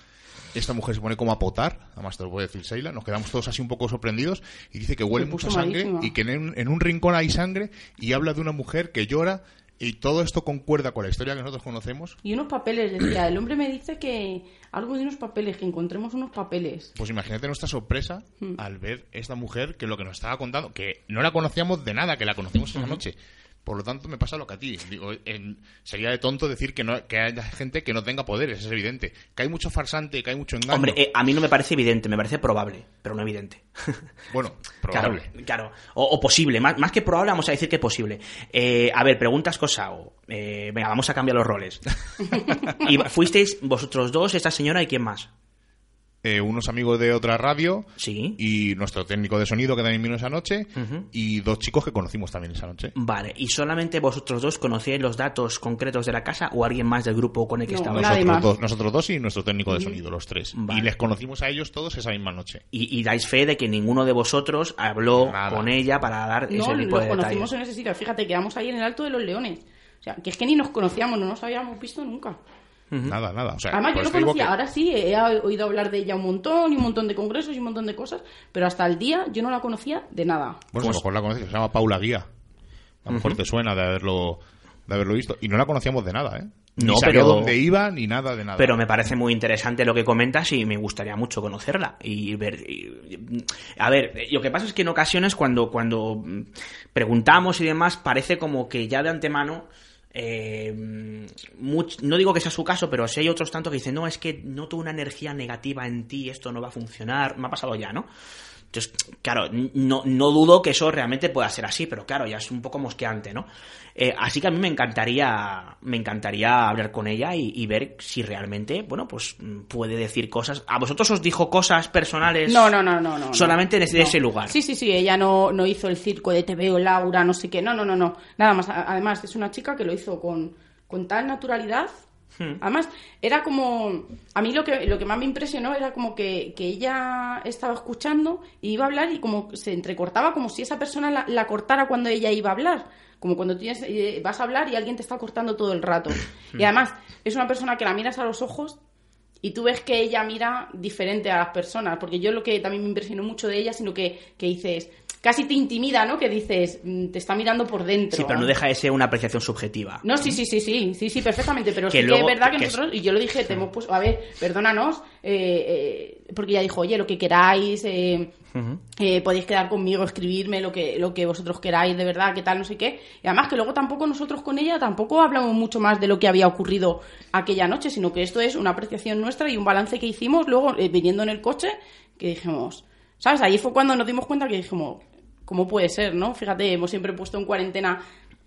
esta mujer se pone como a potar, además te lo puede decir Seila, nos quedamos todos así un poco sorprendidos y dice que huele mucha sangre y que en, en un rincón hay sangre y habla de una mujer que llora y todo esto concuerda con la historia que nosotros conocemos. Y unos papeles, decía, el hombre me dice que algo de unos papeles, que encontremos unos papeles. Pues imagínate nuestra sorpresa al ver esta mujer que lo que nos estaba contando, que no la conocíamos de nada, que la conocimos esa noche. Por lo tanto, me pasa lo que a ti. Digo, en- sería de tonto decir que, no, que haya gente que no tenga poderes, es evidente. Que hay mucho farsante, que hay mucho engaño. Hombre, eh, a mí no me parece evidente, me parece probable, pero no evidente. <laughs> bueno, probable. Claro, claro. O, o posible, más, más que probable, vamos a decir que posible. Eh, a ver, preguntas cosa o. Eh, venga, vamos a cambiar los roles. <laughs> y fuisteis vosotros dos, esta señora y quién más. Eh, unos amigos de otra radio Sí. y nuestro técnico de sonido que también vino esa noche y dos chicos que conocimos también esa noche. Vale, ¿y solamente vosotros dos conocíais los datos concretos de la casa o alguien más del grupo con el que No, estabais? nadie Nosotros dos, nosotros dos y nuestro técnico de sonido, los tres. Vale. Y les conocimos a ellos todos esa misma noche. Y, y dais fe de que ninguno de vosotros habló Nada. con ella para dar No, ese tipo los de conocimos detalles. en ese sitio. Fíjate, quedamos ahí en el Alto de los Leones. O sea, que es que ni nos conocíamos, no nos habíamos visto nunca. Nada, nada. O sea, Además, yo no digo conocía. que- Ahora sí, he oído hablar de ella un montón, y un montón de congresos y un montón de cosas, pero hasta el día yo no la conocía de nada. Bueno, a lo mejor la conoces, se llama Paula Guía. A lo mejor te suena de haberlo, de haberlo visto. Y no la conocíamos de nada, ¿eh? No, ni sabía pero- dónde iba, ni nada de nada. Pero me parece muy interesante lo que comentas y me gustaría mucho conocerla y ver. y- a ver, lo que pasa es que en ocasiones cuando, cuando mm, preguntamos y demás parece como que ya de antemano. Eh, no digo que sea su caso, pero si hay otros tantos que dicen, no, es que noto una energía negativa en ti, esto no va a funcionar, me ha pasado ya, ¿no? Entonces, claro, no, no dudo que eso realmente pueda ser así, pero claro, ya es un poco mosqueante, ¿no? Eh, así que a mí me encantaría, me encantaría hablar con ella y, y ver si realmente, bueno, pues mm, puede decir cosas. ¿A vosotros os dijo cosas personales? No, no, no, no. no Solamente no. desde ese lugar. Sí, sí, sí. Ella no, no hizo el circo de te veo, Laura, no sé qué. No, no, no, no. Nada más. Además, es una chica que lo hizo con, con tal naturalidad. Hmm. Además, era como. A mí lo que, lo que más me impresionó era como que, que ella estaba escuchando y iba a hablar y como se entrecortaba, como si esa persona la, la cortara cuando ella iba a hablar. Como cuando tienes, eh, vas a hablar y alguien te está cortando todo el rato. Hmm. Y además, es una persona que la miras a los ojos y tú ves que ella mira diferente a las personas, porque yo lo que también me impresionó mucho de ella, sino que, que dices, casi te intimida, ¿no? Que dices, mm, te está mirando por dentro. Sí, pero no deja de ser una apreciación subjetiva. No, sí, sí, sí, sí, sí, sí, perfectamente, pero Que sí luego- que es verdad que, que es- nosotros, y yo lo dije, te hemos puesto, a ver, perdónanos, eh, eh, porque ella dijo, oye, lo que queráis, eh, podéis quedar conmigo, escribirme lo que, lo que vosotros queráis, de verdad, qué tal, no sé qué. Y además que luego tampoco nosotros con ella tampoco hablamos mucho más de lo que había ocurrido aquella noche, sino que esto es una apreciación nuestra y un balance que hicimos luego viniendo en el coche, que dijimos, ¿sabes? Ahí fue cuando nos dimos cuenta que dijimos, ¿cómo puede ser, no? Fíjate, hemos siempre puesto en cuarentena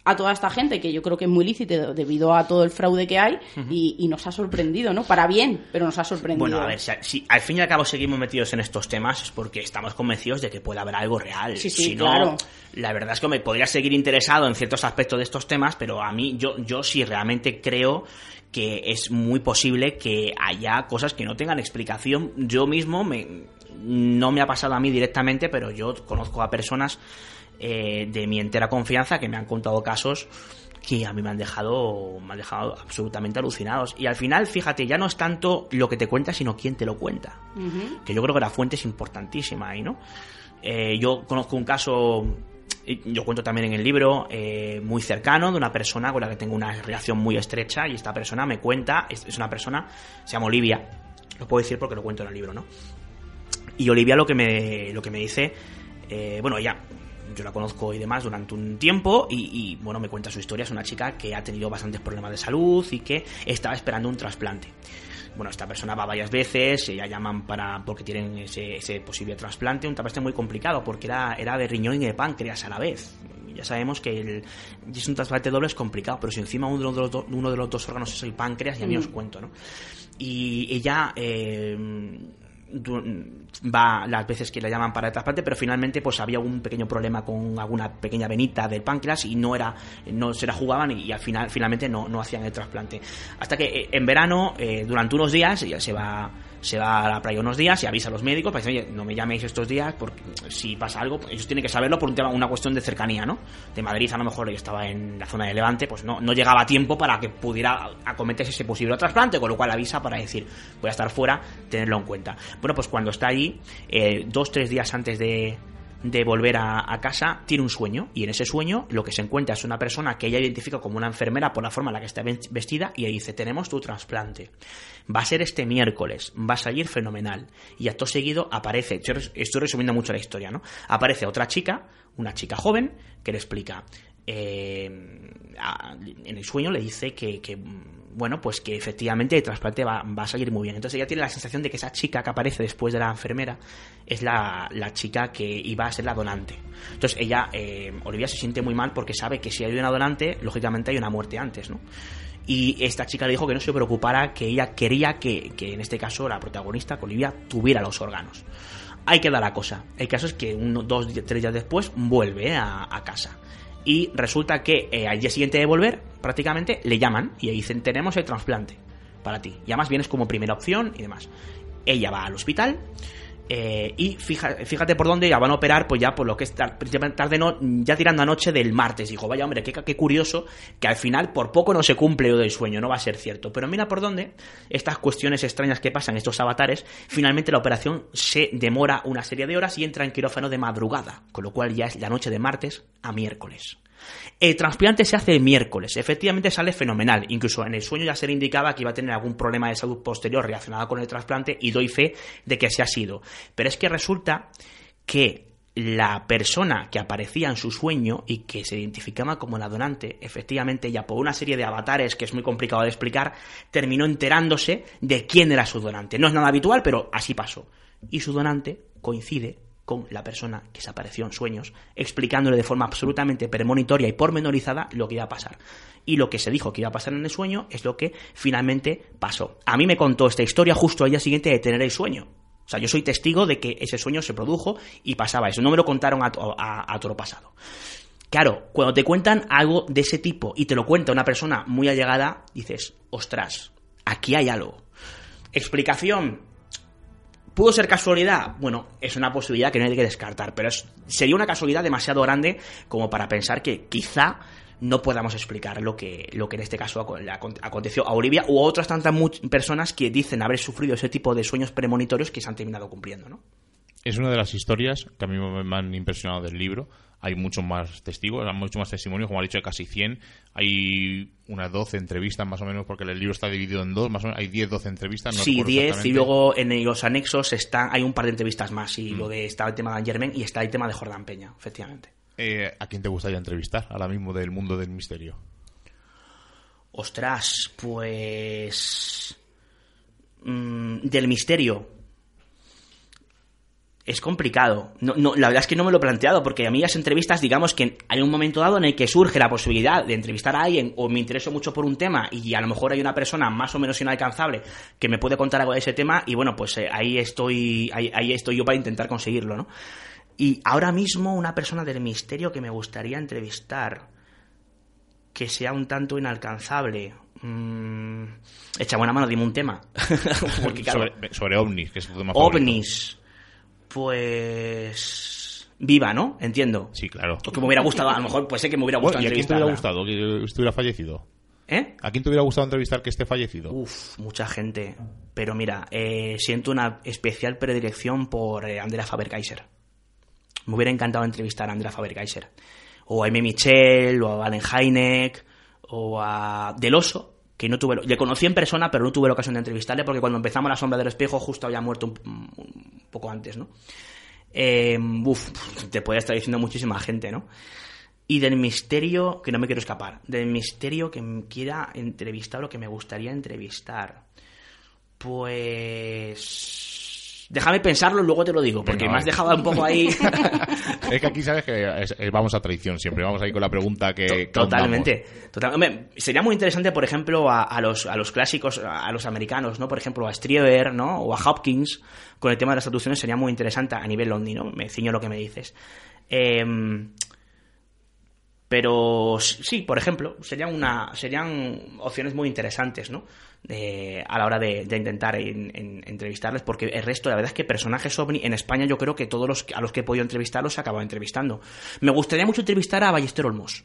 a toda esta gente, que yo creo que es muy lícito debido a todo el fraude que hay, y, nos ha sorprendido, ¿no? Para bien, pero nos ha sorprendido. Bueno, a ver, si, al fin y al cabo seguimos metidos en estos temas es porque estamos convencidos de que puede haber algo real. Sí, sí, si no, claro. la verdad es que me podría seguir interesado en ciertos aspectos de estos temas, pero a mí, yo, yo sí realmente creo que es muy posible que haya cosas que no tengan explicación. Yo mismo me, no me ha pasado a mí directamente, pero yo conozco a personas eh, de mi entera confianza que me han contado casos que a mí me han dejado me han dejado absolutamente alucinados. Y al final fíjate ya no es tanto lo que te cuenta sino quién te lo cuenta. Que yo creo que la fuente es importantísima ahí no Eh, yo conozco un caso yo cuento también en el libro eh, muy cercano de una persona con la que tengo una relación muy estrecha y esta persona me cuenta es, es una persona se llama Olivia. Lo puedo decir porque lo cuento en el libro no y Olivia lo que me lo que me dice eh, bueno ella yo la conozco y demás durante un tiempo y, y, bueno, me cuenta su historia. Es una chica que ha tenido bastantes problemas de salud y que estaba esperando un trasplante. Bueno, esta persona va varias veces, ya llaman para porque tienen ese, ese posible trasplante, un trasplante muy complicado porque era, era de riñón y de páncreas a la vez. Ya sabemos que el, es un trasplante doble es complicado, pero si encima uno de los, do, uno de los dos órganos es el páncreas, ya ni os cuento, ¿no? Y ella eh, va las veces que la llaman para el trasplante, pero finalmente pues había un pequeño problema con alguna pequeña venita del páncreas y no era no se la jugaban y, y al final finalmente no, no hacían el trasplante. Hasta que eh, en verano, eh, durante unos días, ella se va se va a la playa unos días y avisa a los médicos para decir, oye, no me llaméis estos días porque si pasa algo, ellos tienen que saberlo por un tema, una cuestión de cercanía, ¿no? De Madrid a lo mejor yo estaba en la zona de Levante, pues no, no llegaba a tiempo para que pudiera acometerse ese posible trasplante, con lo cual avisa para decir, voy a estar fuera, tenerlo en cuenta. Bueno, pues cuando está allí, eh, dos, tres días antes de, de volver a, casa, tiene un sueño. Y en ese sueño lo que se encuentra es una persona que ella identifica como una enfermera por la forma en la que está vestida y ella dice, tenemos tu trasplante. Va a ser este miércoles, va a salir fenomenal. Y acto seguido aparece, estoy resumiendo mucho la historia, ¿no? Aparece otra chica, una chica joven, que le explica, eh, en el sueño le dice que, bueno, pues que efectivamente el trasplante va, va, a salir muy bien. Entonces ella tiene la sensación de que esa chica que aparece después de la enfermera es la, la chica que iba a ser la donante. Entonces ella, eh, Olivia se siente muy mal porque sabe que si hay una donante, lógicamente hay una muerte antes, ¿no? Y esta chica le dijo que no se preocupara, que ella quería que, que en este caso la protagonista, Olivia, tuviera los órganos. Ahí queda la cosa. El caso es que uno, dos, tres días después vuelve a casa y resulta que eh, al día siguiente de volver, prácticamente le llaman y dicen, tenemos el trasplante para ti. Y además vienes como primera opción y demás. Ella va al hospital eh, y fíjate, por dónde ya van a operar, pues ya por lo que es tarde, no, ya tirando anoche del martes. Dijo, vaya hombre, qué, qué curioso que al final por poco no se cumple lo del sueño, no va a ser cierto. Pero mira por dónde estas cuestiones extrañas que pasan, estos avatares, finalmente la operación se demora una serie de horas y entra en quirófano de madrugada, con lo cual ya es la noche de martes a miércoles. El trasplante se hace el miércoles, efectivamente sale fenomenal, incluso en el sueño ya se le indicaba que iba a tener algún problema de salud posterior relacionado con el trasplante y doy fe de que se ha sido. Pero es que resulta que la persona que aparecía en su sueño y que se identificaba como la donante, efectivamente ya por una serie de avatares que es muy complicado de explicar, terminó enterándose de quién era su donante. No es nada habitual, pero así pasó. Y su donante coincide con la persona que se apareció en sueños, explicándole de forma absolutamente premonitoria y pormenorizada lo que iba a pasar. Y lo que se dijo que iba a pasar en el sueño es lo que finalmente pasó. A mí me contó esta historia justo al día siguiente de tener el sueño. O sea, yo soy testigo de que ese sueño se produjo y pasaba eso. No me lo contaron a, a, a toro pasado. Claro, cuando te cuentan algo de ese tipo y te lo cuenta una persona muy allegada, dices, ostras, aquí hay algo. Explicación, ¿Pudo ser casualidad? Bueno, es una posibilidad que no hay que descartar, pero sería una casualidad demasiado grande como para pensar que quizá no podamos explicar lo que, lo que en este caso aconteció a Olivia u a otras tantas personas que dicen haber sufrido ese tipo de sueños premonitorios que se han terminado cumpliendo, ¿no? Es una de las historias que a mí me han impresionado del libro, hay muchos más testigos, hay muchos más testimonios, como ha dicho, de casi 100. Hay unas 12 entrevistas más o menos, porque el libro está dividido en dos, más o menos hay 10, 12 entrevistas. No sí, recuerdo 10 y luego en los anexos están, hay un par de entrevistas más. Mm. Y lo de está el tema de Germain y está el tema de Jordan Peña, efectivamente. Eh, ¿A quién te gustaría entrevistar ahora mismo del mundo del misterio? Ostras, pues. mm, del misterio. Es complicado. No, no, la verdad es que no me lo he planteado, porque a mí las entrevistas, digamos que hay un momento dado en el que surge la posibilidad de entrevistar a alguien o me intereso mucho por un tema y a lo mejor hay una persona más o menos inalcanzable que me puede contar algo de ese tema y bueno, pues eh, ahí estoy ahí, ahí estoy yo para intentar conseguirlo, ¿no? Y ahora mismo una persona del misterio que me gustaría entrevistar que sea un tanto inalcanzable. Mm, echa buena mano, dime un tema. <laughs> Porque claro, sobre, sobre ovnis, que es tu tema ovnis, pues viva, ¿no? Entiendo. Sí, claro. O que me hubiera gustado, a lo mejor puede ser que me hubiera Bueno, gustado ¿Y a quién te hubiera gustado que estuviera fallecido? ¿Eh? ¿A quién te hubiera gustado entrevistar que esté fallecido? Uf, mucha gente. Pero mira, eh, siento una especial predilección por eh, Andrea Faber-Kaiser. Me hubiera encantado entrevistar a Andrea Faber-Kaiser. O a M. Michel, o a Valen Heineck, o a Del Oso, que no tuve... Le conocí en persona, pero no tuve la ocasión de entrevistarle porque cuando empezamos La Sombra del Espejo justo había muerto un, poco antes, ¿no? Eh, uf, te podría estar diciendo muchísima gente, ¿no? Y del misterio, que no me quiero escapar, del misterio que quiera entrevistar o que me gustaría entrevistar. Pues... Déjame pensarlo y luego te lo digo, porque Venga, me has dejado un poco ahí... <laughs> Es que aquí sabes que es- es- vamos a traición siempre, vamos ahí con la pregunta que... Totalmente. Total- hombre, sería muy interesante, por ejemplo, a, a los, a los clásicos, a los americanos, ¿no? Por ejemplo, a Strieber, ¿no? O a Hopkins, con el tema de las traducciones sería muy interesante a nivel Londi, ¿no? Me ciño lo que me dices. Em, pero sí, por ejemplo, serían, una, serían opciones muy interesantes, ¿no? Eh, a la hora de, de intentar en- en- entrevistarles, porque el resto, la verdad es que personajes ovni en España, yo creo que todos los a los que he podido entrevistar los he acabado entrevistando. Me gustaría mucho entrevistar a Ballester Olmos.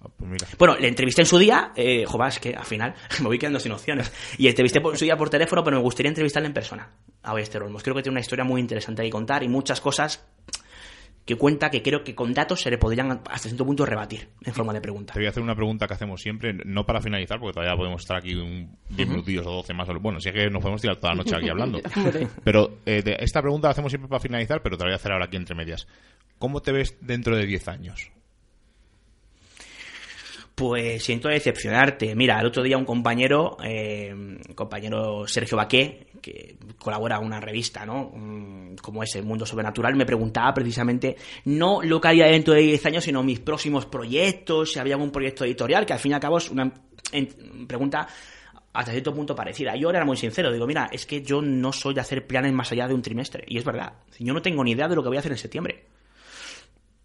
Ah, pues. Bueno, le entrevisté en su día, eh, joder, es que al final <laughs> me voy quedando sin opciones. Y entrevisté por su día por teléfono, pero me gustaría entrevistarle en persona a Ballester Olmos. Creo que tiene una historia muy interesante que contar y muchas cosas que cuenta que creo que con datos se le podrían hasta cierto punto rebatir en forma de pregunta. Te voy a hacer una pregunta que hacemos siempre, no para finalizar, porque todavía podemos estar aquí un 10 minutillos o 12 más. Bueno, si es que nos podemos tirar toda la noche aquí hablando. <laughs> Pero eh, de- esta pregunta la hacemos siempre para finalizar, pero te la voy a hacer ahora aquí entre medias. ¿Cómo te ves dentro de 10 años? Pues siento decepcionarte. Mira, el otro día un compañero, eh, compañero Sergio Baqué, que colabora una revista, ¿no? Mm, Como es el Mundo Sobrenatural, me preguntaba precisamente no lo que haría dentro de 10 años, sino mis próximos proyectos, si había algún proyecto editorial, que al fin y al cabo es una pregunta hasta cierto punto parecida. Yo era muy sincero, digo, mira, es que yo no soy de hacer planes más allá de un trimestre. Y es verdad, yo no tengo ni idea de lo que voy a hacer en septiembre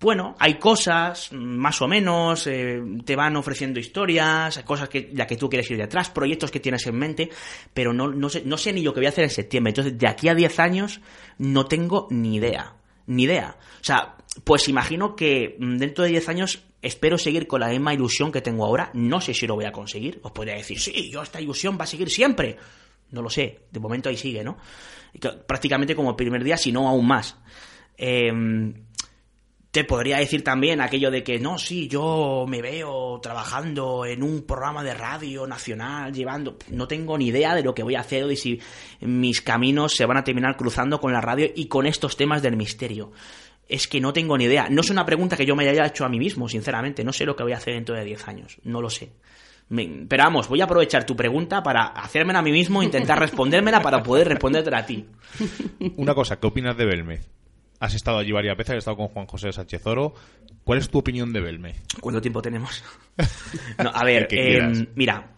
bueno, hay cosas, mm, más o menos, eh, te van ofreciendo historias, cosas que la que tú quieres ir detrás, proyectos que tienes en mente, pero no, no, sé, no sé ni lo que voy a hacer en septiembre. Entonces, de aquí a 10 años, no tengo ni idea. Ni idea. O sea, pues imagino que mm, dentro de 10 años espero seguir con la misma ilusión que tengo ahora. No sé si lo voy a conseguir. Os podría decir, sí, yo esta ilusión va a seguir siempre. No lo sé. De momento ahí sigue, ¿no? Prácticamente como primer día, si no aún más. Em, te podría decir también aquello de que no, sí, yo me veo trabajando en un programa de radio nacional, llevando. No tengo ni idea de lo que voy a hacer y si mis caminos se van a terminar cruzando con la radio y con estos temas del misterio. Es que no tengo ni idea. No es una pregunta que yo me haya hecho a mí mismo, sinceramente. No sé lo que voy a hacer dentro de 10 años. No lo sé. Pero vamos, voy a aprovechar tu pregunta para hacérmela a mí mismo intentar respondérmela para poder respondértela a ti. Una cosa, ¿qué opinas de Belmez? Has estado allí varias veces, has estado con Juan José Sánchez Oro. ¿Cuál es tu opinión de Belmez? ¿Cuánto tiempo tenemos? <laughs> No, a ver, eh, quieras. mira,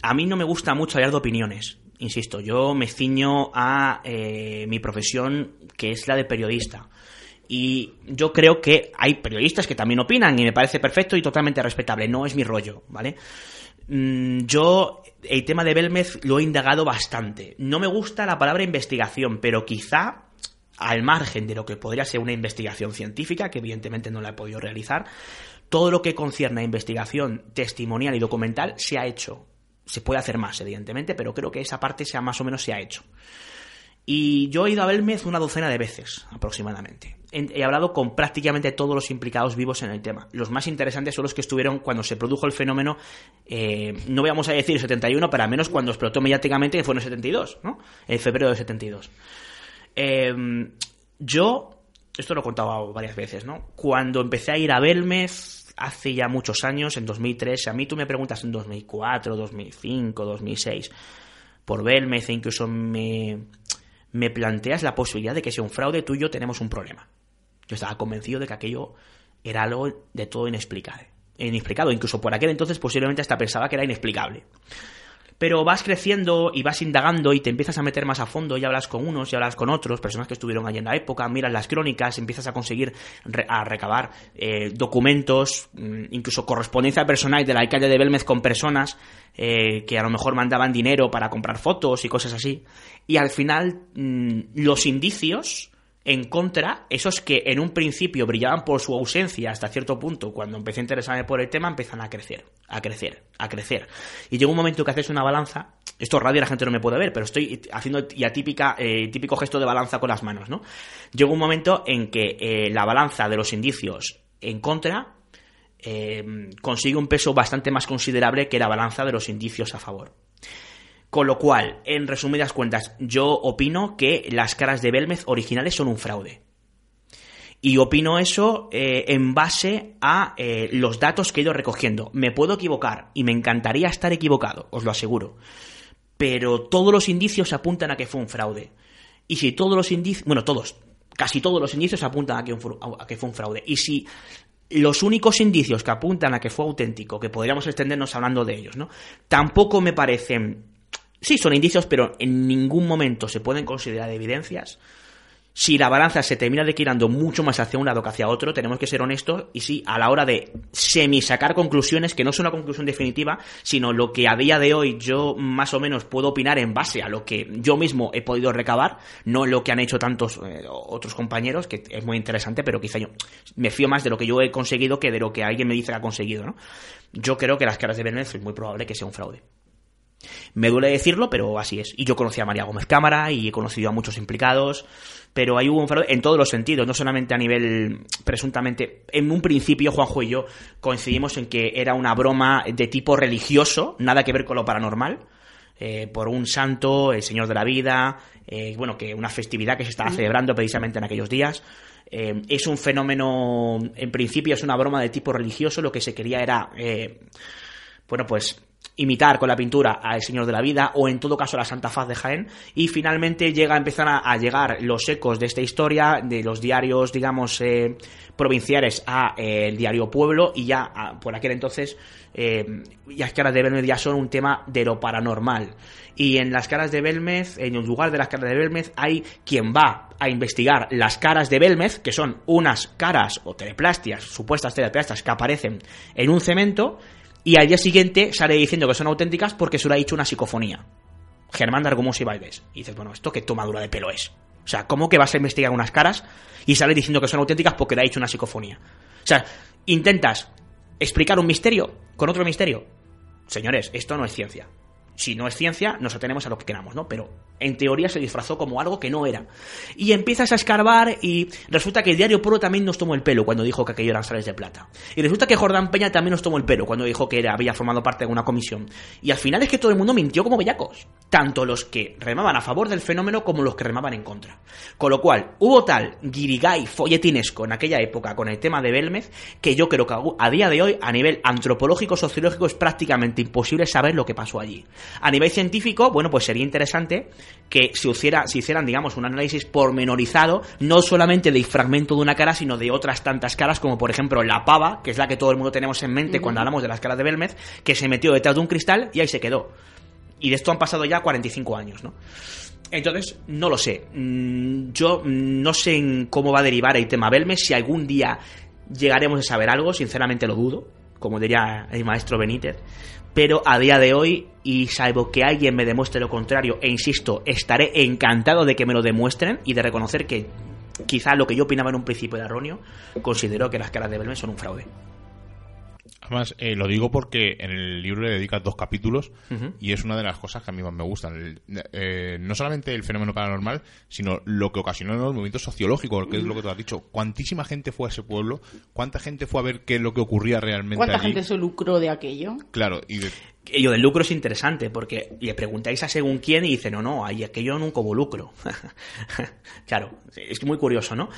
a mí no me gusta mucho hablar de opiniones. Insisto, yo me ciño a eh, mi profesión, que es la de periodista. Y yo creo que hay periodistas que también opinan y me parece perfecto y totalmente respetable. No es mi rollo, ¿vale? Mm, Yo el tema de Belmez lo he indagado bastante. No me gusta la palabra investigación, pero quizá al margen de lo que podría ser una investigación científica, que evidentemente no la he podido realizar, todo lo que concierne a investigación testimonial y documental se ha hecho. Se puede hacer más, evidentemente, pero creo que esa parte sea más o menos se ha hecho. Y yo he ido a Belmez una docena de veces, aproximadamente. He hablado con prácticamente todos los implicados vivos en el tema. Los más interesantes son los que estuvieron cuando se produjo el fenómeno, eh, no vamos a decir 71, pero al menos cuando explotó mediáticamente, que fue en el 72, ¿no? En febrero del 72. Em, yo, esto lo he contado varias veces, ¿no? Cuando empecé a ir a Belmez, hace ya muchos años, en 2003, a mí tú me preguntas en 2004, 2005, 2006, por Belmez, e incluso me me planteas la posibilidad de que sea un fraude, tú y yo tenemos un problema. Yo estaba convencido de que aquello era algo de todo inexplicable. Inexplicado, incluso por aquel entonces posiblemente hasta pensaba que era inexplicable. Pero vas creciendo y vas indagando y te empiezas a meter más a fondo y hablas con unos y hablas con otros, personas que estuvieron allí en la época, miras las crónicas, empiezas a conseguir a recabar eh, documentos, mm, incluso correspondencia personal del alcalde de Belmez con personas eh, que a lo mejor mandaban dinero para comprar fotos y cosas así. Y al final mm, los indicios en contra, esos que en un principio brillaban por su ausencia hasta cierto punto, cuando empecé a interesarme por el tema, empiezan a crecer, a crecer, a crecer. Y llega un momento que haces una balanza, esto radio la gente no me puede ver, pero estoy haciendo ya típica, eh, típico gesto de balanza con las manos, ¿no? Llega un momento en que eh, la balanza de los indicios en contra eh, consigue un peso bastante más considerable que la balanza de los indicios a favor. Con lo cual, en resumidas cuentas, yo opino que las caras de Belmez originales son un fraude. Y opino eso eh, en base a eh, los datos que he ido recogiendo. Me puedo equivocar y me encantaría estar equivocado, os lo aseguro. Pero todos los indicios apuntan a que fue un fraude. Y si todos los indicios, bueno, todos, casi todos los indicios apuntan a que, a que fue un fraude. Y si los únicos indicios que apuntan a que fue auténtico, que podríamos extendernos hablando de ellos, ¿no? Tampoco me parecen Sí, son indicios, pero en ningún momento se pueden considerar evidencias. Si la balanza se termina declinando mucho más hacia un lado que hacia otro, tenemos que ser honestos y sí, a la hora de semi sacar conclusiones, que no son una conclusión definitiva, sino lo que a día de hoy yo más o menos puedo opinar en base a lo que yo mismo he podido recabar, no lo que han hecho tantos eh, otros compañeros, que es muy interesante, pero quizá yo me fío más de lo que yo he conseguido que de lo que alguien me dice que ha conseguido, ¿no? Yo creo que las caras de Benet es muy probable que sea un fraude. Me duele decirlo, pero así es. Y yo conocí a María Gómez Cámara y he conocido a muchos implicados, pero ahí hubo un fraude en todos los sentidos, no solamente a nivel presuntamente. En un principio, Juanjo y yo coincidimos en que era una broma de tipo religioso, nada que ver con lo paranormal. Eh, por un santo, el Señor de la Vida, eh, bueno, que una festividad que se estaba celebrando precisamente en aquellos días. Eh, es un fenómeno, en principio es una broma de tipo religioso, lo que se quería era, bueno, pues imitar con la pintura al Señor de la Vida o en todo caso a la Santa Faz de Jaén. Y finalmente llega a empezar a, llegar los ecos de esta historia de los diarios digamos eh, provinciales a eh, el diario Pueblo. Y ya por aquel entonces eh, las caras de Belmez ya son un tema de lo paranormal. Y en las caras de Belmez en el lugar de las caras de Belmez hay quien va a investigar las caras de Belmez que son unas caras o teleplastias supuestas teleplastias que aparecen en un cemento y al día siguiente sale diciendo que son auténticas porque se lo ha dicho una psicofonía. Germán de Argumos y Valdes. Y dices, bueno, ¿esto qué tomadura de pelo es? O sea, ¿cómo que vas a investigar unas caras y sale diciendo que son auténticas porque le ha dicho una psicofonía? O sea, intentas explicar un misterio con otro misterio. Señores, esto no es ciencia si no es ciencia, nos atenemos a lo que queramos, ¿no? Pero en teoría se disfrazó como algo que no era. Y empiezas a escarbar y resulta que el diario Puro también nos tomó el pelo cuando dijo que aquello eran sales de plata. Y resulta que Jordán Peña también nos tomó el pelo cuando dijo que había formado parte de una comisión. Y al final es que todo el mundo mintió como bellacos. Tanto los que remaban a favor del fenómeno como los que remaban en contra. Con lo cual, hubo tal guirigay folletinesco en aquella época con el tema de Belmez que yo creo que a día de hoy, a nivel antropológico, sociológico, es prácticamente imposible saber lo que pasó allí. A nivel científico, bueno, pues sería interesante que se, hiciera, se hicieran, digamos, un análisis pormenorizado, no solamente del fragmento de una cara, sino de otras tantas caras, como por ejemplo la pava, que es la que todo el mundo tenemos en mente cuando hablamos de las caras de Belmez, que se metió detrás de un cristal y ahí se quedó. Y de esto han pasado ya 45 años, ¿no? Entonces, no lo sé. Mm, yo no sé en cómo va a derivar el tema Belmez, si algún día llegaremos a saber algo, sinceramente lo dudo, como diría el maestro Benítez pero a día de hoy, y salvo que alguien me demuestre lo contrario, e insisto, estaré encantado de que me lo demuestren y de reconocer que quizá lo que yo opinaba en un principio era erróneo, considero que las caras de Belmez son un fraude. Además, eh, lo digo porque en el libro le dedicas dos capítulos y es una de las cosas que a mí más me gustan. El- eh, no solamente el fenómeno paranormal, sino lo que ocasionó en los movimientos sociológicos, que es lo que tú has dicho. ¿Cuántísima gente fue a ese pueblo? ¿Cuánta gente fue a ver qué es lo que ocurría realmente ¿Cuánta allí? gente se lucró de aquello? Claro, y de- Y lo del lucro es interesante, porque le preguntáis a según quién y dice, no, no, ahí aquello nunca hubo lucro. <laughs> claro, es muy curioso, ¿no?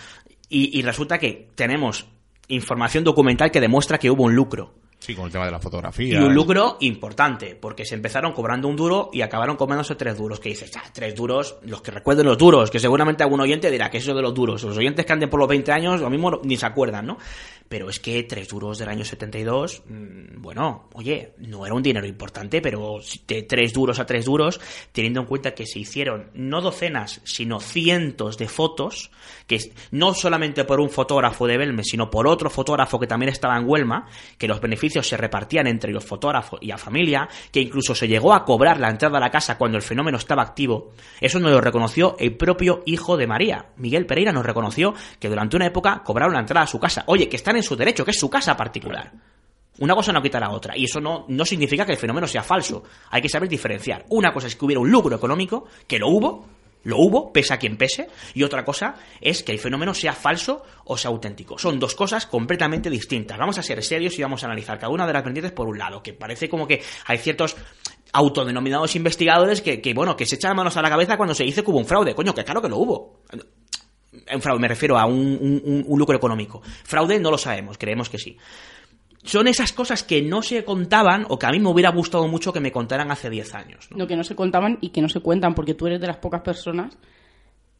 Y, y resulta que tenemos información documental que demuestra que hubo un lucro. sí, con el tema de la Y fotografía. un lucro importante, porque se empezaron cobrando un duro y acabaron comiéndose tres duros. Que dices, ya, tres duros, los que recuerden los duros, que seguramente algún oyente dirá que eso de los duros. Los oyentes que anden por los 20 años, lo mismo ni se acuerdan, ¿no? Pero es que tres duros del año 72, mm, bueno, oye, no era un dinero importante, pero de tres duros a tres duros, teniendo en cuenta que se hicieron no docenas, sino cientos de fotos, que no solamente por un fotógrafo de Belmes, sino por otro fotógrafo que también estaba en Huelma, que los beneficios se repartían entre los fotógrafos y la familia, que incluso se llegó a cobrar la entrada a la casa cuando el fenómeno estaba activo. Eso nos lo reconoció el propio hijo de María. Miguel Pereira nos reconoció que durante una época cobraron la entrada a su casa. Oye, que están en su derecho, que es su casa particular. Una cosa no quita la otra. Y eso no, no significa que el fenómeno sea falso. Hay que saber diferenciar. Una cosa es que hubiera un lucro económico, que lo hubo, lo hubo, pese a quien pese. Y otra cosa es que el fenómeno sea falso o sea auténtico. Son dos cosas completamente distintas. Vamos a ser serios y vamos a analizar cada una de las vertientes por un lado. Que parece como que hay ciertos autodenominados investigadores que, que, bueno, que se echan manos a la cabeza cuando se dice que hubo un fraude. Coño, que claro que lo hubo. Un fraude, me refiero a un- un lucro económico. Fraude no lo sabemos, creemos que sí. Son esas cosas que no se contaban o que a mí me hubiera gustado mucho que me contaran hace 10 años. ¿no? Lo que no se contaban y que no se cuentan, porque tú eres de las pocas personas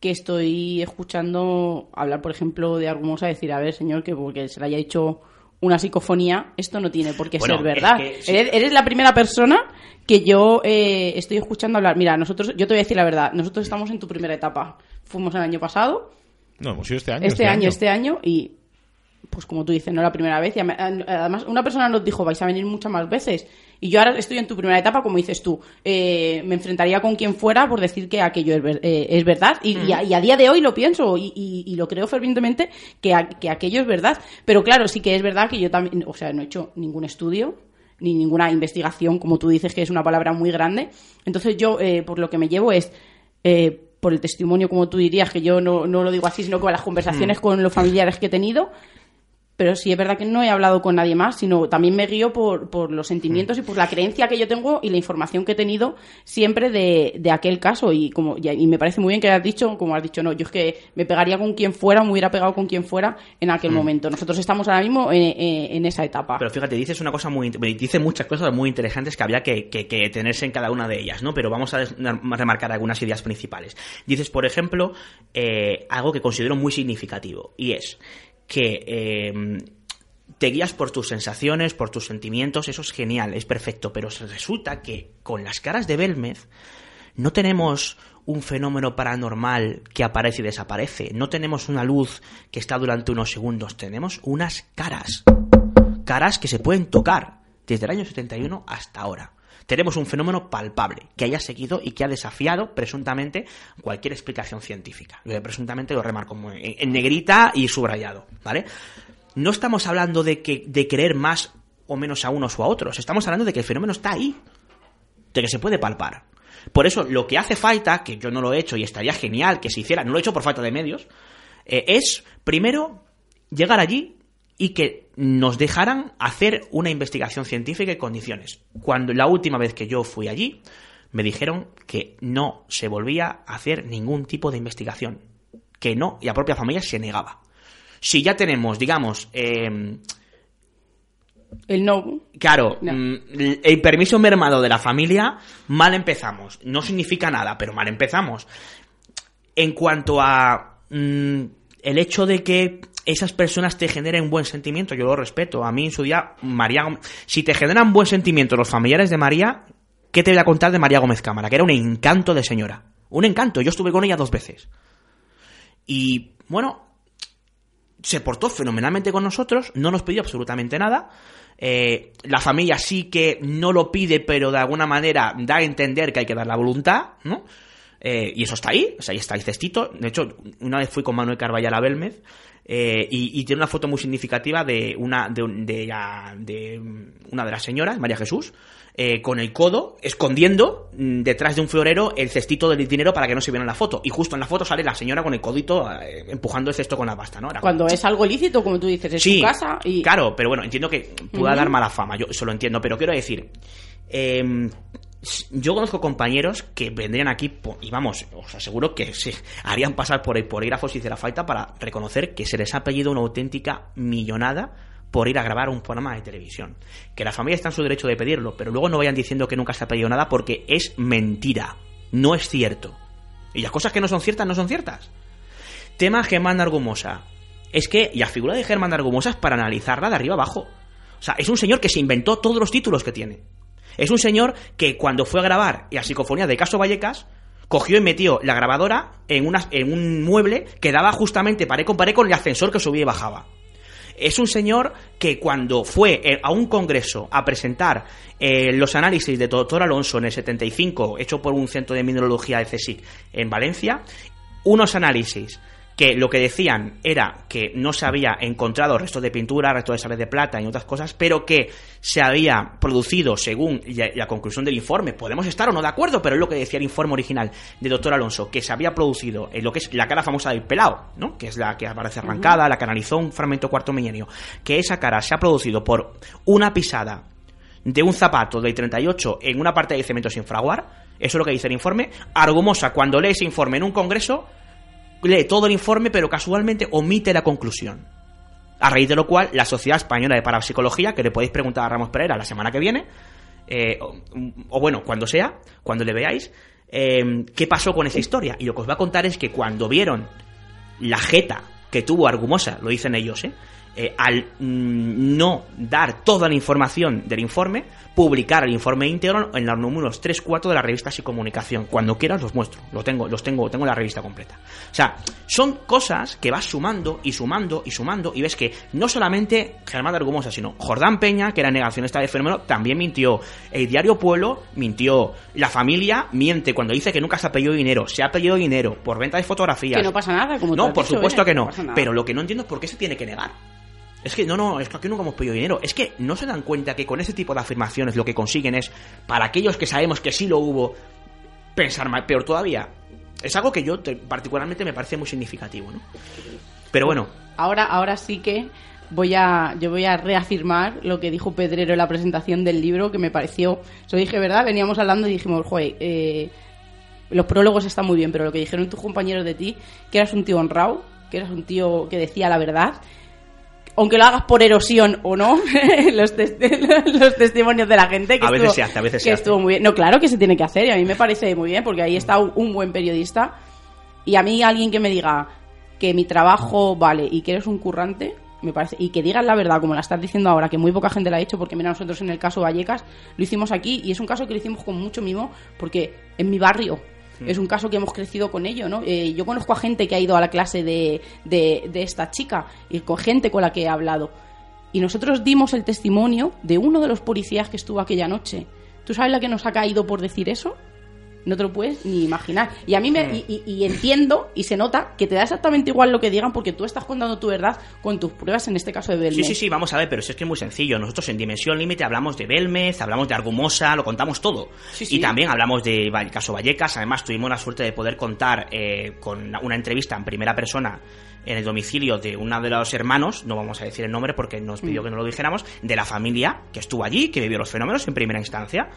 que estoy escuchando hablar, por ejemplo, de Argumosa, decir, a ver, señor, que porque se le haya hecho una psicofonía, esto no tiene por qué Bueno, ser verdad. es que sí. eres, eres la primera persona que yo eh, estoy escuchando hablar. Mira, nosotros, yo te voy a decir la verdad, nosotros estamos en tu primera etapa. Fuimos el año pasado, No, hemos ido este año. este, año, este año, y pues como tú dices, no la primera vez. Y ama- además, una persona nos dijo, vais a venir muchas más veces. Y yo ahora estoy en tu primera etapa, como dices tú. Eh, me enfrentaría con quien fuera por decir que aquello es, ver- eh, es verdad. Y, y a, y a día de hoy lo pienso y, y- y lo creo fervientemente que, a- que aquello es verdad. Pero claro, sí que es verdad que yo también, o sea, no he hecho ningún estudio ni ninguna investigación, como tú dices, que es una palabra muy grande. Entonces yo, eh, por lo que me llevo es... eh, por el testimonio, como tú dirías, que yo no, no lo digo así, sino con las conversaciones con los familiares que he tenido, pero sí es verdad que no he hablado con nadie más, sino también me guío por, por los sentimientos y por la creencia que yo tengo y la información que he tenido siempre de, de aquel caso. Y como y, me parece muy bien que hayas dicho, como has dicho, no, yo es que me pegaría con quien fuera, me hubiera pegado con quien fuera en aquel momento. Nosotros estamos ahora mismo en, en- en esa etapa. Pero fíjate, dices una cosa muy, dice muchas cosas muy interesantes que habría que, que- que tenerse en cada una de ellas, ¿no? Pero vamos a remarcar algunas ideas principales. Dices, por ejemplo, eh, algo que considero muy significativo y es que eh, te guías por tus sensaciones, por tus sentimientos, eso es genial, es perfecto, pero resulta que con las caras de Belmez no tenemos un fenómeno paranormal que aparece y desaparece, no tenemos una luz que está durante unos segundos, tenemos unas caras caras que se pueden tocar desde el año 71 hasta ahora. Tenemos un fenómeno palpable que haya seguido y que ha desafiado presuntamente cualquier explicación científica. Presuntamente lo remarco en negrita y subrayado, ¿vale? No estamos hablando de que de creer más o menos a unos o a otros, estamos hablando de que el fenómeno está ahí, de que se puede palpar. Por eso lo que hace falta, que yo no lo he hecho y estaría genial que se hiciera, no lo he hecho por falta de medios, eh, es primero llegar allí y que nos dejaran hacer una investigación científica en condiciones. Cuando la última vez que yo fui allí, me dijeron que no se volvía a hacer ningún tipo de investigación. Que no, y la propia familia se negaba. Si ya tenemos, digamos, eh, El no. Claro, No. mm, el permiso mermado de la familia, mal empezamos. No significa nada, pero mal empezamos. En cuanto a mm, el hecho de que esas personas te generen buen sentimiento, yo lo respeto. A mí en su día, María si te generan buen sentimiento los familiares de María, ¿qué te voy a contar de María Gómez Cámara? Que era un encanto de señora. Un encanto. Yo estuve con ella dos veces. Y bueno, se portó fenomenalmente con nosotros, no nos pidió absolutamente nada. Eh, la familia sí que no lo pide, pero de alguna manera da a entender que hay que dar la voluntad, ¿no? Eh, y eso está ahí, o sea, ahí está el cestito. De hecho, una vez fui con Manuel Carballal a Belmez eh, y, y tiene una foto muy significativa de una de, de la- de una de las señoras, María Jesús, eh, con el codo escondiendo mm, detrás de un florero el cestito del dinero para que no se viera en la foto. Y justo en la foto sale la señora con el codito eh, empujando el cesto con la pasta, ¿no? Era Cuando es algo lícito, como tú dices, es sí, su casa y... claro, pero bueno, entiendo que pueda dar mala fama, yo eso lo entiendo, pero quiero decir, eh, yo conozco compañeros que vendrían aquí y vamos, os aseguro que harían pasar por el polígrafo si hiciera falta para reconocer que se les ha pedido una auténtica millonada por ir a grabar un programa de televisión. Que la familia está en su derecho de pedirlo, pero luego no vayan diciendo que nunca se ha pedido nada porque es mentira, no es cierto. Y las cosas que no son ciertas no son ciertas. Tema Germán Argumosa. Es que la figura de Germán Argumosa es para analizarla de arriba abajo. O sea, es un señor que se inventó todos los títulos que tiene. Es un señor que cuando fue a grabar la psicofonía de Caso Vallecas, cogió y metió la grabadora en, en un mueble que daba justamente pared con pared con el ascensor que subía y bajaba. Es un señor que cuando fue eh, a un congreso a presentar eh, los análisis de Doctor Alonso en el 75, hecho por un centro de mineralogía de CSIC en Valencia, unos análisis que lo que decían era que no se había encontrado restos de pintura, restos de sales de plata y otras cosas, pero que se había producido, según la, conclusión del informe, podemos estar o no de acuerdo, pero es lo que decía el informe original de doctor Alonso, que se había producido en lo que es la cara famosa del pelao, ¿no? que es la que aparece arrancada, la que analizó un fragmento cuarto milenio, que esa cara se ha producido por una pisada de un zapato del 38 en una parte de cemento sin fraguar, eso es lo que dice el informe, Argumosa cuando lee ese informe en un congreso, lee todo el informe pero casualmente omite la conclusión. A raíz de lo cual, la Sociedad Española de Parapsicología, que le podéis preguntar a Ramos Pereira la semana que viene, eh, o, bueno, cuando sea, cuando le veáis, eh, qué pasó con esa historia. Y lo que os va a contar es que cuando vieron la jeta que tuvo Argumosa, lo dicen ellos, ¿eh? Eh, al mm, no dar toda la información del informe, publicar el informe íntegro en los números 3, 4 de la revista Psicomunicación. Cuando quieras los muestro, lo tengo, los tengo, tengo la revista completa. O sea, son cosas que vas sumando y sumando y sumando y ves que no solamente Germán de Argumosa, sino Jordán Peña, que era negacionista del fenómeno, también mintió. El diario Pueblo mintió. La familia miente cuando dice que nunca se ha pedido dinero. Se ha pedido dinero por venta de fotografías. Que no pasa nada, como No, por dicho, supuesto ¿eh? que no. nada. Pero lo que no entiendo es por qué se tiene que negar. Es que no, no, es que aquí nunca hemos pedido dinero. Es que no se dan cuenta que con ese tipo de afirmaciones lo que consiguen es, para aquellos que sabemos que sí lo hubo, pensar mal, peor todavía. Es algo que yo te- particularmente me parece muy significativo, ¿no? Pero bueno, Ahora, ahora sí que voy a, yo voy a reafirmar lo que dijo Pedrero en la presentación del libro, que me pareció, eso dije, ¿verdad? Veníamos hablando y dijimos, joder, eh, los prólogos están muy bien, pero lo que dijeron tus compañeros de ti, que eras un tío honrado, que eras un tío que decía la verdad, aunque lo hagas por erosión o no, <laughs> los, tes- <laughs> los testimonios de la gente. Que A veces estuvo, se hace, a veces que se hace. estuvo muy bien. No, claro que se tiene que hacer y a mí me parece muy bien porque ahí está un, un buen periodista. Y a mí alguien que me diga que mi trabajo vale y que eres un currante, me parece, y que digas la verdad, como la estás diciendo ahora, que muy poca gente la ha hecho, porque mira, nosotros en el caso Vallecas lo hicimos aquí y es un caso que lo hicimos con mucho mimo, porque en mi barrio es un caso que hemos crecido con ello, ¿no? Eh, yo conozco a gente que ha ido a la clase de, de, de esta chica y con gente con la que he hablado. Y nosotros dimos el testimonio de uno de los policías que estuvo aquella noche. ¿Tú sabes la que nos ha caído por decir eso? No te lo puedes ni imaginar. Y a mí me, y, y- y entiendo y se nota que te da exactamente igual lo que digan porque tú estás contando tu verdad con tus pruebas, en este caso de Belmez. Sí, sí, sí, vamos a ver, pero si es que es muy sencillo. Nosotros en Dimensión Límite hablamos de Belmez, hablamos de Argumosa, lo contamos todo. Sí, sí. Y también hablamos de caso Vallecas. Además, tuvimos la suerte de poder contar eh, con una entrevista en primera persona en el domicilio de uno de los hermanos, no vamos a decir el nombre porque nos pidió que no lo dijéramos, de la familia que estuvo allí, que vivió los fenómenos en primera instancia.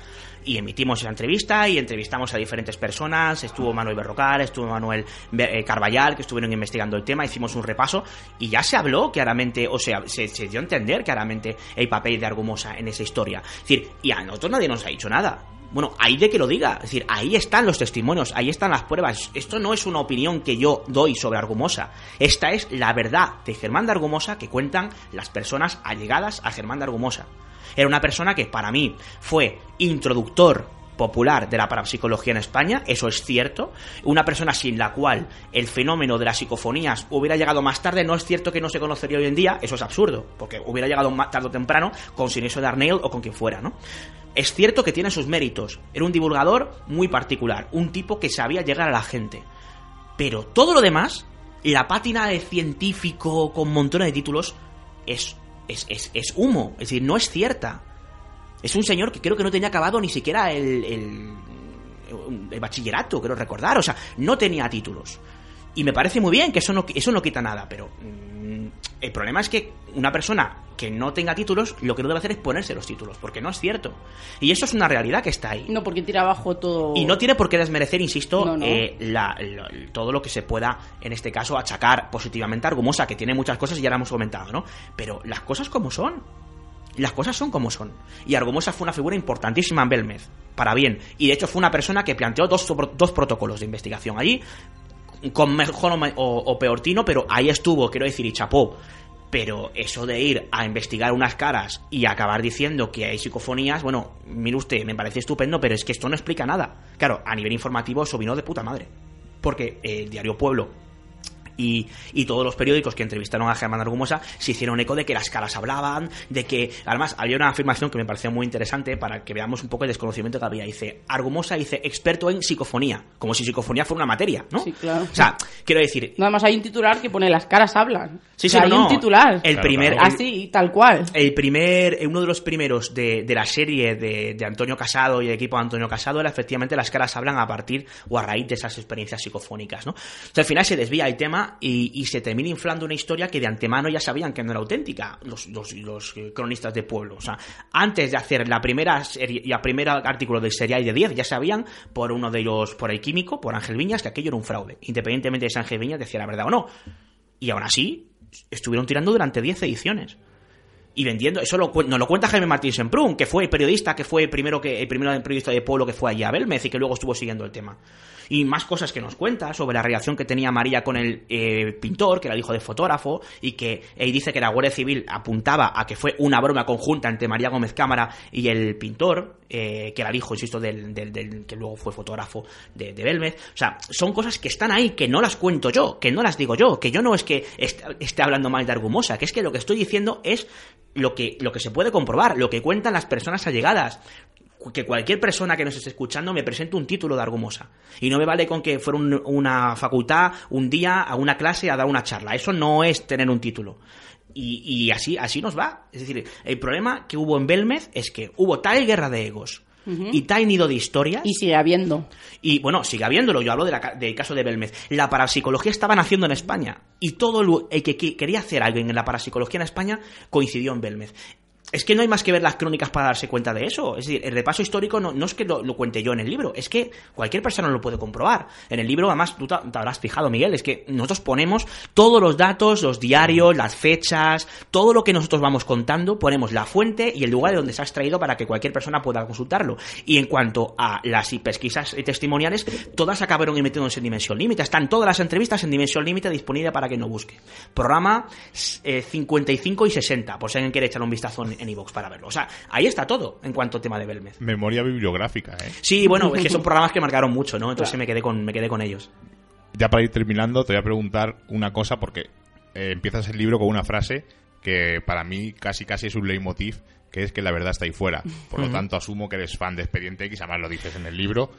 Y emitimos esa entrevista y entrevistamos a diferentes personas. Estuvo Manuel Berrocal, estuvo Manuel eh, Carballal, que estuvieron investigando el tema. Hicimos un repaso y ya se habló claramente, o sea, se, se dio a entender claramente el papel de Argumosa en esa historia. Es decir, y a nosotros nadie nos ha dicho nada. Bueno, ahí de que lo diga. Es decir, ahí están los testimonios, ahí están las pruebas. Esto no es una opinión que yo doy sobre Argumosa. Esta es la verdad de Germán de Argumosa que cuentan las personas allegadas a Germán de Argumosa. Era una persona que para mí fue introductor popular de la parapsicología en España, eso es cierto. Una persona sin la cual el fenómeno de las psicofonías hubiera llegado más tarde, no es cierto que no se conocería hoy en día, eso es absurdo, porque hubiera llegado más tarde o temprano con Sinesio de Arneil o con quien fuera, ¿no? Es cierto que tiene sus méritos, era un divulgador muy particular, un tipo que sabía llegar a la gente. Pero todo lo demás la pátina de científico con montones de títulos es, es, es, es humo, es decir, no es cierta. Es un señor que creo que no tenía acabado ni siquiera el, el, el bachillerato, creo recordar, o sea, no tenía títulos. Y me parece muy bien que eso no, eso no quita nada, pero mm, el problema es que una persona que no tenga títulos, lo que no debe hacer es ponerse los títulos, porque no es cierto. Y eso es una realidad que está ahí. No, porque tira abajo todo. Y no tiene por qué desmerecer, insisto, No, no. eh, la- la- todo lo que se pueda, en este caso, achacar positivamente a Argumosa, que tiene muchas cosas y ya la hemos comentado, ¿no? Pero las cosas como son. Las cosas son como son. Y Argumosa fue una figura importantísima en Belmez, para bien. Y de hecho fue una persona que planteó dos, dos protocolos de investigación allí, con mejor o, o- o peor tino, pero ahí estuvo, quiero decir, y chapó. Pero eso de ir a investigar unas caras y acabar diciendo que hay psicofonías, bueno, mire usted, me parece estupendo, pero es que esto no explica nada. Claro, a nivel informativo eso vino de puta madre. Porque el diario Pueblo y, y todos los periódicos que entrevistaron a Germán Argumosa se hicieron eco de que las caras hablaban, de que, además, había una afirmación que me pareció muy interesante para que veamos un poco el desconocimiento que había. Dice, Argumosa dice, experto en psicofonía, como si psicofonía fuera una materia, ¿no? Sí, claro. O sea, quiero decir, Nada más hay un titular que pone las caras hablan. Sí, O sea, sí, hay no, un titular. el Claro, primer, claro. el- Así, tal cual. el primer, eh, uno de los primeros de, de la serie de, de Antonio Casado y el equipo de Antonio Casado era efectivamente las caras hablan a partir o a raíz de esas experiencias psicofónicas, ¿no? O sea, al final se desvía el tema y, se termina inflando una historia que de antemano ya sabían que no era auténtica los, los, eh, cronistas de pueblo. O sea, antes de hacer la primera serie, y el primer artículo del serial de 10 ya sabían por uno de los, por el químico, por Ángel Viñas, que aquello era un fraude. Independientemente de si Ángel Viñas decía la verdad o no. Y aún así, estuvieron tirando durante 10 ediciones y vendiendo. Eso lo, nos lo cuenta Jaime Martín Semprún, que fue el periodista, que fue el primero que el primero periodista de pueblo que fue allí a Belmez y que luego estuvo siguiendo el tema. Y más cosas que nos cuenta sobre la relación que tenía María con el eh, pintor, que era el hijo del fotógrafo, y que él dice que la Guardia Civil apuntaba a que fue una broma conjunta entre María Gómez Cámara y el pintor, eh, que era el hijo, insisto, del, del- que luego fue fotógrafo de, de Belmez. O sea, son cosas que están ahí, que no las cuento yo, que no las digo yo, que yo no es que est- esté hablando mal de Argumosa, que es que lo que estoy diciendo es lo que, lo que se puede comprobar, lo que cuentan las personas allegadas. Que cualquier persona que nos esté escuchando me presente un título de Argumosa. Y no me vale con que fuera un- una facultad, un día, a una clase, a dar una charla. Eso no es tener un título. Y, y así, así nos va. Es decir, el problema que hubo en Belmez es que hubo tal guerra de egos y tal nido de historias. Y sigue habiendo. Y bueno, sigue habiéndolo. Yo hablo de la del caso de Belmez. La parapsicología estaba naciendo en España. Y todo el, el que que quería hacer algo en la parapsicología en España coincidió en Belmez. Es que no hay más que ver las crónicas para darse cuenta de eso. Es decir, el repaso histórico no, es que lo, cuente yo en el libro, es que cualquier persona lo puede comprobar. En el libro, además, tú te, habrás fijado, Miguel, es que nosotros ponemos todos los datos, los diarios, las fechas, todo lo que nosotros vamos contando, ponemos la fuente y el lugar de donde se ha extraído para que cualquier persona pueda consultarlo. Y en cuanto a las pesquisas testimoniales, todas acabaron metiéndose en Dimensión Límite. Están todas las entrevistas en Dimensión Límite disponible para que no busque. Programa eh, 55 y 60, por si alguien quiere echar un vistazo en iVoox para verlo. O sea, ahí está todo en cuanto a tema de Belmez. Memoria bibliográfica, ¿eh? Sí, bueno, es que <laughs> son programas que marcaron mucho, ¿no? Entonces me quedé con me quedé con ellos. Ya para ir terminando, te voy a preguntar una cosa porque eh, empiezas el libro con una frase que para mí casi casi es un leitmotiv, que es que la verdad está ahí fuera. Por lo tanto, asumo que eres fan de Expediente X, además lo dices en el libro.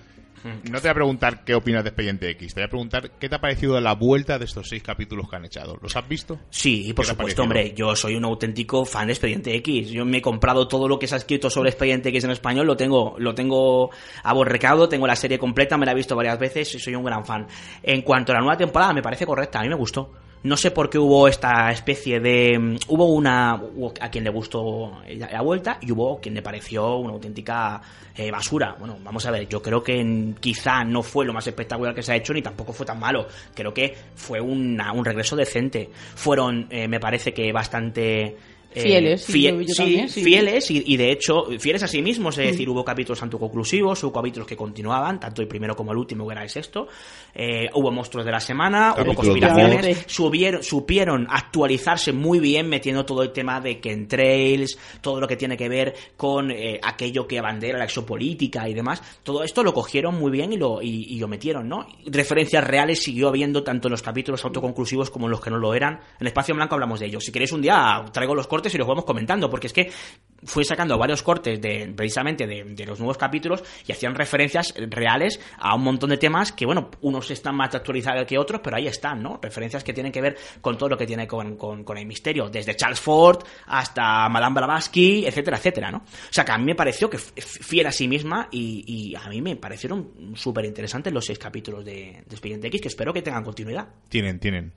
No te voy a preguntar qué opinas de Expediente X, te voy a preguntar qué te ha parecido la vuelta de estos seis capítulos que han echado. ¿Los has visto? Sí, por ¿Qué te ha supuesto, hombre. Yo soy un auténtico fan de Expediente X. Yo me he comprado todo lo que se ha escrito sobre Expediente X en español, lo tengo, lo tengo a recaudo, tengo la serie completa, me la he visto varias veces y soy un gran fan. En cuanto a la nueva temporada, me parece correcta, a mí me gustó. No sé por qué hubo esta especie de... mm, Hubo una... hubo a quien le gustó la, vuelta y hubo quien le pareció una auténtica eh, basura. Bueno, vamos a ver, yo creo que quizá no fue lo más espectacular que se ha hecho ni tampoco fue tan malo. Creo que fue una- un regreso decente. Fueron, eh, me parece que bastante... eh, Fieles, sí, fie- yo- yo sí, también, sí. fieles y, y de hecho fieles a sí mismos, es decir, hubo capítulos autoconclusivos, hubo capítulos que continuaban, tanto el primero como el último, que era el sexto, Eh, hubo monstruos de la semana, hubo conspiraciones, subieron, supieron actualizarse muy bien metiendo todo el tema de chemtrails, todo lo que tiene que ver con eh, aquello que abandera la exopolítica y demás, todo esto lo cogieron muy bien y lo, y, y lo metieron, ¿no? Referencias reales siguió habiendo tanto en los capítulos autoconclusivos como en los que no lo eran. En Espacio Blanco hablamos de ellos. Si queréis un día traigo los cortes y los vamos comentando, porque es que fui sacando varios cortes de precisamente de, los nuevos capítulos y hacían referencias reales a un montón de temas que, bueno, unos están más actualizados que otros, pero ahí están, ¿no? Referencias que tienen que ver con todo lo que tiene con, con, con el misterio, desde Charles Ford hasta Madame Blavatsky, etcétera, etcétera, ¿no? O sea, que a mí me pareció que fiel a sí misma y, y a mí me parecieron súper interesantes los seis capítulos de, de Expediente X, que espero que tengan continuidad. Tienen, tienen.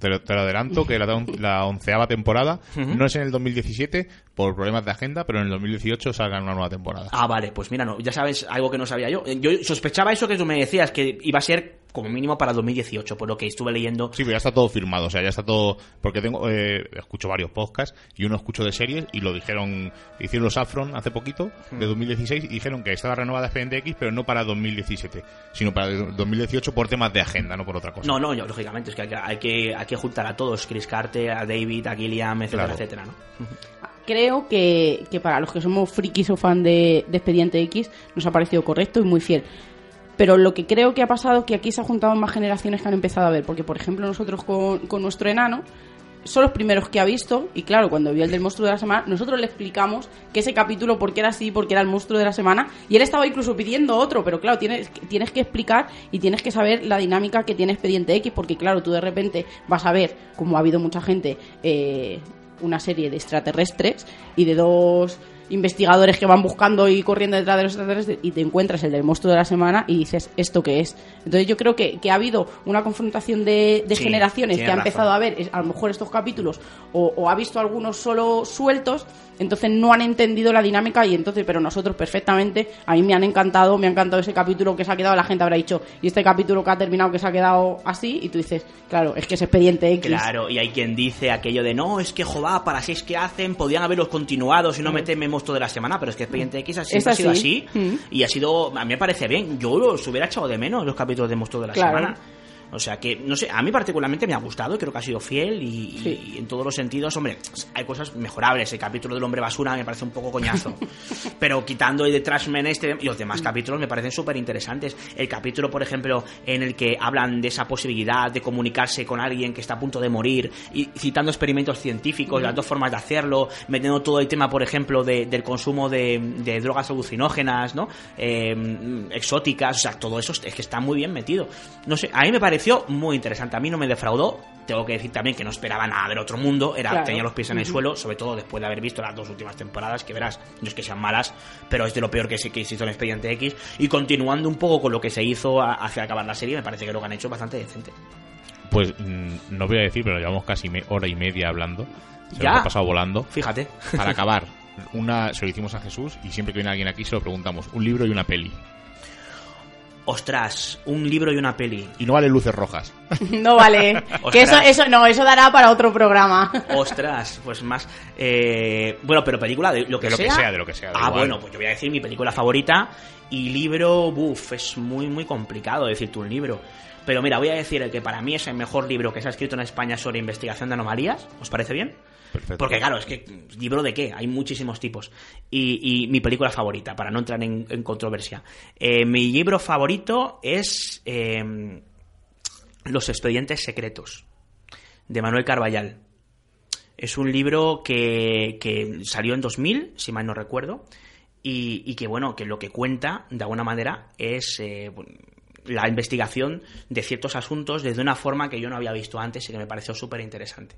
Te lo, te lo, adelanto que la, la onceava temporada uh -huh. no es en el 2017 por problemas de agenda, pero en el 2018 salga una nueva temporada. Ah, vale, pues mira, no, ya sabes algo que no sabía yo. Yo sospechaba eso que tú me decías, que iba a ser como mínimo para 2018, por lo que estuve leyendo. Sí, pero ya está todo firmado, o sea, ya está todo. Porque tengo eh, escucho varios podcasts y uno escucho de series y lo dijeron, hicieron los Afron hace poquito, de 2016, y dijeron que estaba renovada Expediente X, pero no para 2017, sino para 2018 por temas de agenda, no por otra cosa. No, no, yo, lógicamente, es que hay, que hay, que hay que juntar a todos, Chris Carter, a David, a Gilliam, etcétera, claro. etcétera, ¿no? Creo que, que, para los que somos frikis o fan de, de Expediente X nos ha parecido correcto y muy fiel. Pero lo que creo que ha pasado es que aquí se han juntado más generaciones que han empezado a ver. Porque, por ejemplo, nosotros con, con nuestro enano son los primeros que ha visto y claro, cuando vio el del monstruo de la semana, nosotros le explicamos que ese capítulo porque era así, porque era el monstruo de la semana y él estaba incluso pidiendo otro, pero claro, tienes, tienes que explicar y tienes que saber la dinámica que tiene Expediente X porque claro, tú de repente vas a ver, como ha habido mucha gente, eh, una serie de extraterrestres y de dos investigadores que van buscando y corriendo detrás de los extraterrestres y te encuentras el del monstruo de la semana y dices, ¿esto qué es? Entonces yo creo que, que ha habido una confrontación de, de sí, generaciones que ha empezado a ver a lo mejor estos capítulos o, o, ha visto algunos solo sueltos, entonces no han entendido la dinámica y entonces, pero nosotros perfectamente, a mí me han encantado, me ha encantado ese capítulo que se ha quedado, la gente habrá dicho, y este capítulo que ha terminado que se ha quedado así, y tú dices, claro, es que es expediente X. Claro, y hay quien dice aquello de, no, es que jová, para seis que hacen, podían haberlos continuado si no meterme monstruo de la semana, pero es que Expediente X ha sido, ha sido así mm. y ha sido, a mí me parece bien. Yo los hubiera echado de menos los capítulos de monstruo de la claro. semana. O sea que, no sé, a mí particularmente me ha gustado, creo que ha sido fiel y, sí. y, en todos los sentidos, hombre, hay cosas mejorables. El capítulo del hombre basura me parece un poco coñazo. <laughs> Pero quitando el de Trashman este y los demás capítulos me parecen súper interesantes. El capítulo, por ejemplo, en el que hablan de esa posibilidad de comunicarse con alguien que está a punto de morir y citando experimentos científicos, mm. las dos formas de hacerlo, metiendo todo el tema, por ejemplo, de, del consumo de, de, drogas alucinógenas, ¿no? Eh, exóticas, o sea, todo eso es que está muy bien metido. No sé, a mí me parece pareció muy interesante. A mí no me defraudó. Tengo que decir también que no esperaba nada del otro mundo. Era, claro. Tenía los pies en el uh -huh. suelo, sobre todo después de haber visto las dos últimas temporadas, que verás, no es que sean malas, pero es de lo peor que se, que se hizo en Expediente X. Y continuando un poco con lo que se hizo hacia acabar la serie, me parece que lo que han hecho es bastante decente. Pues mmm, no voy a decir, pero llevamos casi me hora y media hablando. Se ya. nos ha pasado volando. Fíjate. Para <laughs> acabar, una, se lo hicimos a Jesús y siempre que viene alguien aquí se lo preguntamos. Un libro y una peli ostras, un libro y una peli. Y no vale luces rojas. <laughs> no vale. <laughs> que eso, eso, no, eso dará para otro programa. <laughs> ostras, pues más. Eh, bueno, pero película de lo que, de lo sea. que sea. De lo que sea. Ah, igual. bueno, pues yo voy a decir mi película favorita. Y libro, uff, es muy, muy complicado decirte un libro. Pero mira, voy a decir el que para mí es el mejor libro que se ha escrito en España sobre investigación de anomalías. ¿Os parece bien? Porque claro, es que libro de qué, hay muchísimos tipos. Y, y mi película favorita, para no entrar en, controversia. Eh, mi libro favorito es eh, Los expedientes secretos, de Manuel Carballal. Es un libro que, salió en 2000, si mal no recuerdo, y, y, que bueno, que lo que cuenta, de alguna manera, es... Eh, la investigación de ciertos asuntos desde una forma que yo no había visto antes y que me pareció súper interesante.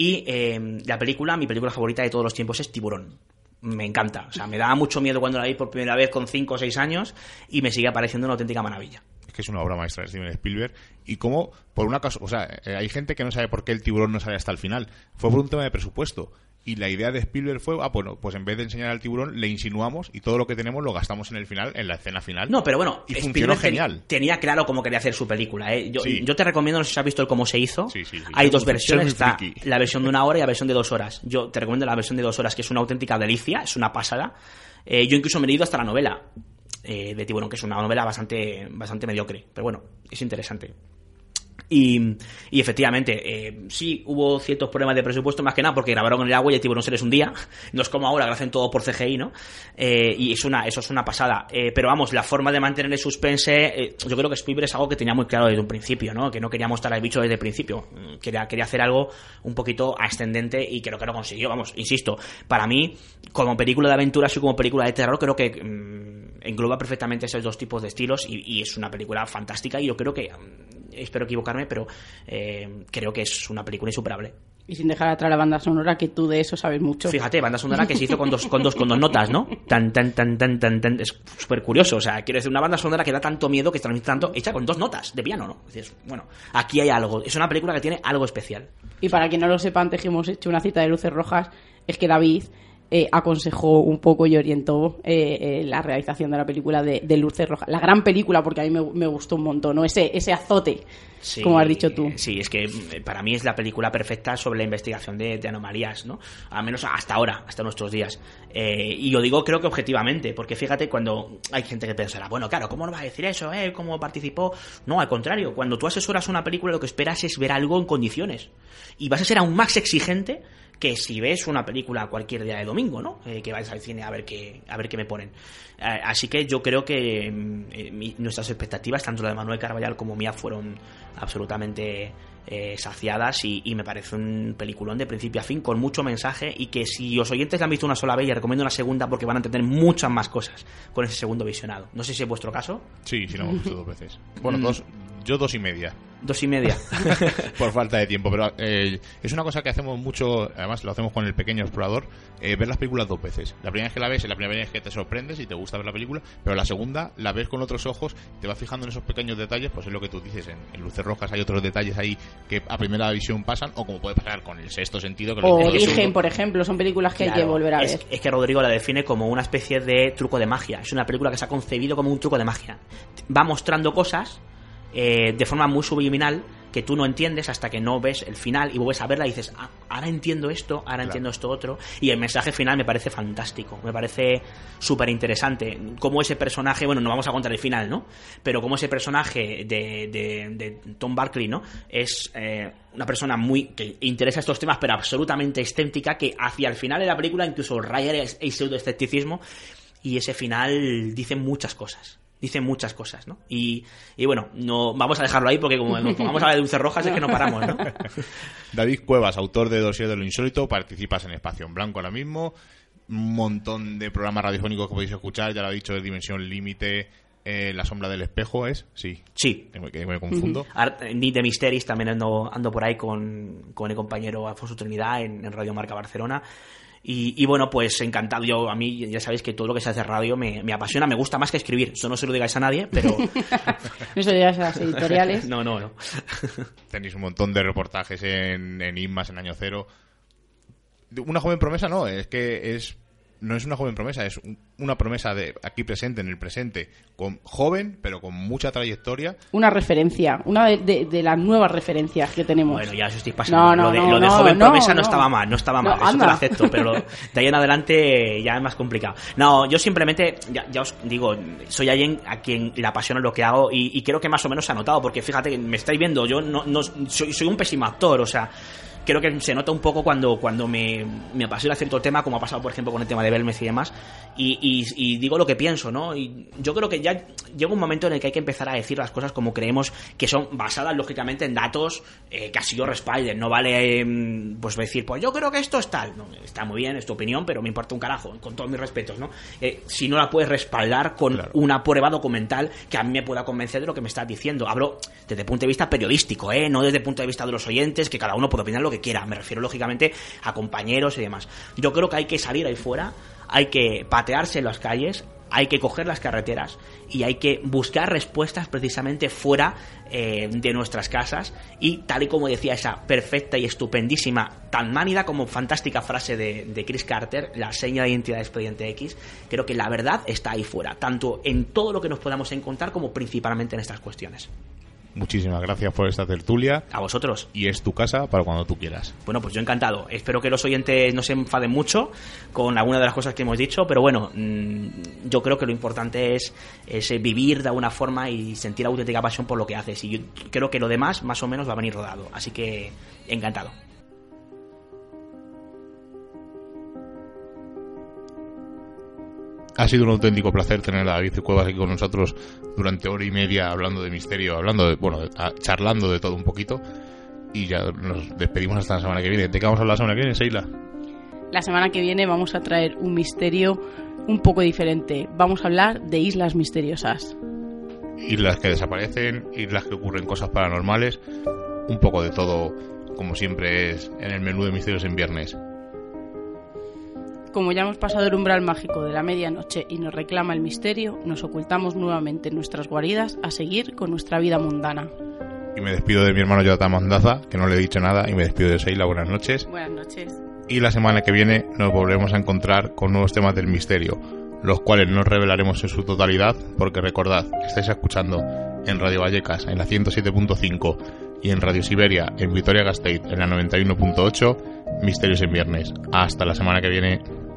Y eh, la película, mi película favorita de todos los tiempos es Tiburón. Me encanta. O sea, me daba mucho miedo cuando la vi por primera vez con 5 o 6 años y me sigue pareciendo una auténtica maravilla. Es que es una obra maestra de Steven Spielberg. Y como, por una cosa, o sea, eh, hay gente que no sabe por qué el tiburón no sale hasta el final. Fue por un tema de presupuesto y la idea de Spielberg fue, ah, bueno, pues en vez de enseñar al tiburón, le insinuamos y todo lo que tenemos lo gastamos en el final, en la escena final. No, pero bueno, y funcionó genial. Tenía claro cómo quería hacer su película, ¿eh? Yo, sí. yo te recomiendo, no sé si has visto el cómo se hizo. Sí, sí, Hay dos versiones, está la versión de una hora y la versión de dos horas. Yo te recomiendo la versión de dos horas, que es una auténtica delicia, es una pasada. Eh, yo incluso me he leído hasta la novela eh, de Tiburón, que es una novela bastante, bastante mediocre, pero bueno, es interesante. Y, efectivamente, eh, sí hubo ciertos problemas de presupuesto, más que nada porque grabaron en el agua y el tiburón se les un día. <laughs> No es como ahora que lo hacen todo por CGI, ¿no? Eh, y es una, eso es una pasada. Eh, pero vamos, la forma de mantener el suspense, eh, yo creo que Spielberg es algo que tenía muy claro desde un principio, ¿no? Que no quería mostrar al bicho desde el principio. Mm, Quería, quería hacer algo un poquito ascendente y creo que lo consiguió. Vamos, insisto, para mí, como película de aventuras y como película de terror, creo que mm, engloba perfectamente esos dos tipos de estilos y, y es una película fantástica y yo creo que mm, espero equivocarme, pero eh, creo que es una película insuperable. Y sin dejar atrás la banda sonora, que tú de eso sabes mucho. Fíjate, banda sonora que se hizo con dos, con dos, con dos notas, ¿no? <laughs> Tan, tan, tan, tan, tan, tan. Es súper curioso. O sea, quiero decir, una banda sonora que da tanto miedo, que transmite tanto, hecha con dos notas de piano, ¿no? Dices, bueno, aquí hay algo. Es una película que tiene algo especial. Y para quien no lo sepa, antes que hemos hecho una cita de luces rojas, es que David eh, aconsejó un poco y orientó eh, eh, la realización de la película de, de Rojas. La gran película, porque a mí me, me gustó un montón, ¿no? Ese, ese azote, Sí, como has dicho tú. Sí, es que eh, para mí es la película perfecta sobre la investigación de, de anomalías, ¿no? Al menos hasta ahora, hasta nuestros días. Y yo digo, creo que objetivamente, porque fíjate, cuando hay gente que pensará, bueno, claro, ¿cómo no va a decir eso? Eh? ¿Cómo participó? No, al contrario, cuando tú asesoras una película, lo que esperas es ver algo en condiciones. Y vas a ser aún más exigente que si ves una película cualquier día de domingo, ¿no? Eh, que vais al cine a ver qué, a ver qué me ponen. Eh, así que yo creo que mm, eh, mi- nuestras expectativas, tanto la de Manuel Carvallal como mía, fueron absolutamente eh, saciadas y, y me parece un peliculón de principio a fin con mucho mensaje y que si los oyentes la han visto una sola vez, les recomiendo una segunda porque van a entender muchas más cosas con ese segundo visionado. No sé si es vuestro caso. Sí, sí, lo hemos visto dos veces. Bueno, dos, yo dos y media. Dos y media. <laughs> <laughs> por falta de tiempo. Pero eh, es una cosa que hacemos mucho, además lo hacemos con el pequeño explorador, eh, ver las películas dos veces. La primera vez que la ves es la primera vez que te sorprendes y te gusta ver la película, pero la segunda la ves con otros ojos, te vas fijando en esos pequeños detalles, pues es lo que tú dices, en, en Luces Rojas hay otros detalles ahí que a primera visión pasan, o como puede pasar con el sexto sentido. Que lo O. Origen, por ejemplo, son películas que hay que volver a es, ver. es que Rodrigo la define como una especie de truco de magia. Es una película que se ha concebido como un truco de magia. Va mostrando cosas eh, de forma muy subliminal que tú no entiendes hasta que no ves el final y vuelves a verla y dices, "Ah, ahora entiendo esto, ahora entiendo esto otro. Y el mensaje final me parece fantástico, me parece súper interesante. Como ese personaje, bueno, no vamos a contar el final, ¿no? Pero como ese personaje de, de- de Tom Barkley, ¿no? Es eh, una persona muy que interesa estos temas, pero absolutamente escéptica, que hacia el final de la película incluso raya el pseudoescepticismo y ese final dice muchas cosas. Dice muchas cosas, ¿no? Y, y bueno, no vamos a dejarlo ahí porque como nos pongamos a hablar de luces rojas es que no paramos, ¿no? <laughs> David Cuevas, autor de Dossier de lo Insólito, participas en Espacio en Blanco ahora mismo. Un montón de programas radiofónicos que podéis escuchar, ya lo ha dicho, de Dimensión Límite, eh, La Sombra del Espejo, ¿es? Sí, Sí. que me, que me confundo. Ni de Misteris también ando, ando por ahí con, con el compañero Alfonso Trinidad en, en Radio Marca Barcelona. Y, y bueno, pues encantado. Yo, a mí, ya sabéis que todo lo que se hace radio me, me apasiona, me gusta más que escribir. Eso no se lo digáis a nadie, pero. <laughs> No se digas a las editoriales. <laughs> no, no, no. <laughs> Tenéis un montón de reportajes en, en Inmas, en Año Cero. Una joven promesa no, es que es no es una joven promesa, es un- una promesa de aquí presente, en el presente, con joven, pero con mucha trayectoria. Una referencia, una de, de- de las nuevas referencias que tenemos. Bueno, ya os estoy pasando. No, no, lo de, no, lo de no, joven no, promesa no, no. estaba mal, no estaba No, mal, eso te lo acepto, pero lo- <laughs> de ahí en adelante ya es más complicado. No, yo simplemente, ya, ya os digo, soy alguien a quien le apasiona lo que hago y, y creo que más o menos se ha notado, porque fíjate, que me estáis viendo, yo no, no soy, soy un pésimo actor, o sea, creo que se nota un poco cuando, cuando me, me apasiona cierto tema, como ha pasado, por ejemplo, con el tema de Belmez y demás, y, y- y digo lo que pienso, ¿no? Y yo creo que ya llega un momento en el que hay que empezar a decir las cosas como creemos que son basadas, lógicamente, en datos eh, que así yo respalden. No vale, eh, pues decir, pues yo creo que esto es tal. No, está muy bien, es tu opinión, pero me importa un carajo, con todos mis respetos, ¿no? Eh, si no la puedes respaldar con Claro. una prueba documental que a mí me pueda convencer de lo que me estás diciendo. Hablo desde el punto de vista periodístico, ¿eh? No desde el punto de vista de los oyentes, que cada uno puede opinar lo que quiera. Me refiero, lógicamente, a compañeros y demás. Yo creo que hay que salir ahí fuera, hay que patearse en las calles, hay que coger las carreteras y hay que buscar respuestas precisamente fuera eh, de nuestras casas y tal y como decía esa perfecta y estupendísima, tan mánida como fantástica frase de, de Chris Carter, la seña de identidad de Expediente X, creo que la verdad está ahí fuera, tanto en todo lo que nos podamos encontrar como principalmente en estas cuestiones. Muchísimas gracias por esta tertulia. A vosotros. Y es tu casa para cuando tú quieras. Bueno, pues yo encantado. Espero que los oyentes no se enfaden mucho con alguna de las cosas que hemos dicho, pero bueno, mm, yo creo que lo importante es, es eh, vivir de alguna forma y sentir auténtica pasión por lo que haces. Y yo creo que lo demás más o menos va a venir rodado. Así que encantado. Ha sido un auténtico placer tener a David Cuevas aquí con nosotros durante hora y media hablando de misterio, hablando de, bueno, charlando de todo un poquito. Y ya nos despedimos hasta la semana que viene. ¿De qué vamos a hablar la semana que viene, Seila? La semana que viene vamos a traer un misterio un poco diferente. Vamos a hablar de islas misteriosas. Islas que desaparecen, islas que ocurren cosas paranormales, un poco de todo, como siempre es en el menú de misterios en viernes como ya hemos pasado el umbral mágico de la medianoche y nos reclama el misterio, nos ocultamos nuevamente en nuestras guaridas a seguir con nuestra vida mundana. Y me despido de mi hermano Jonathan Mandaza, que no le he dicho nada, y me despido de Seila. Buenas noches. Buenas noches. Y la semana que viene nos volvemos a encontrar con nuevos temas del misterio, los cuales no revelaremos en su totalidad, porque recordad, estáis escuchando en Radio Vallecas en la 107.5 y en Radio Siberia en Vitoria Gasteiz en la 91.8, Misterios en Viernes. Hasta la semana que viene.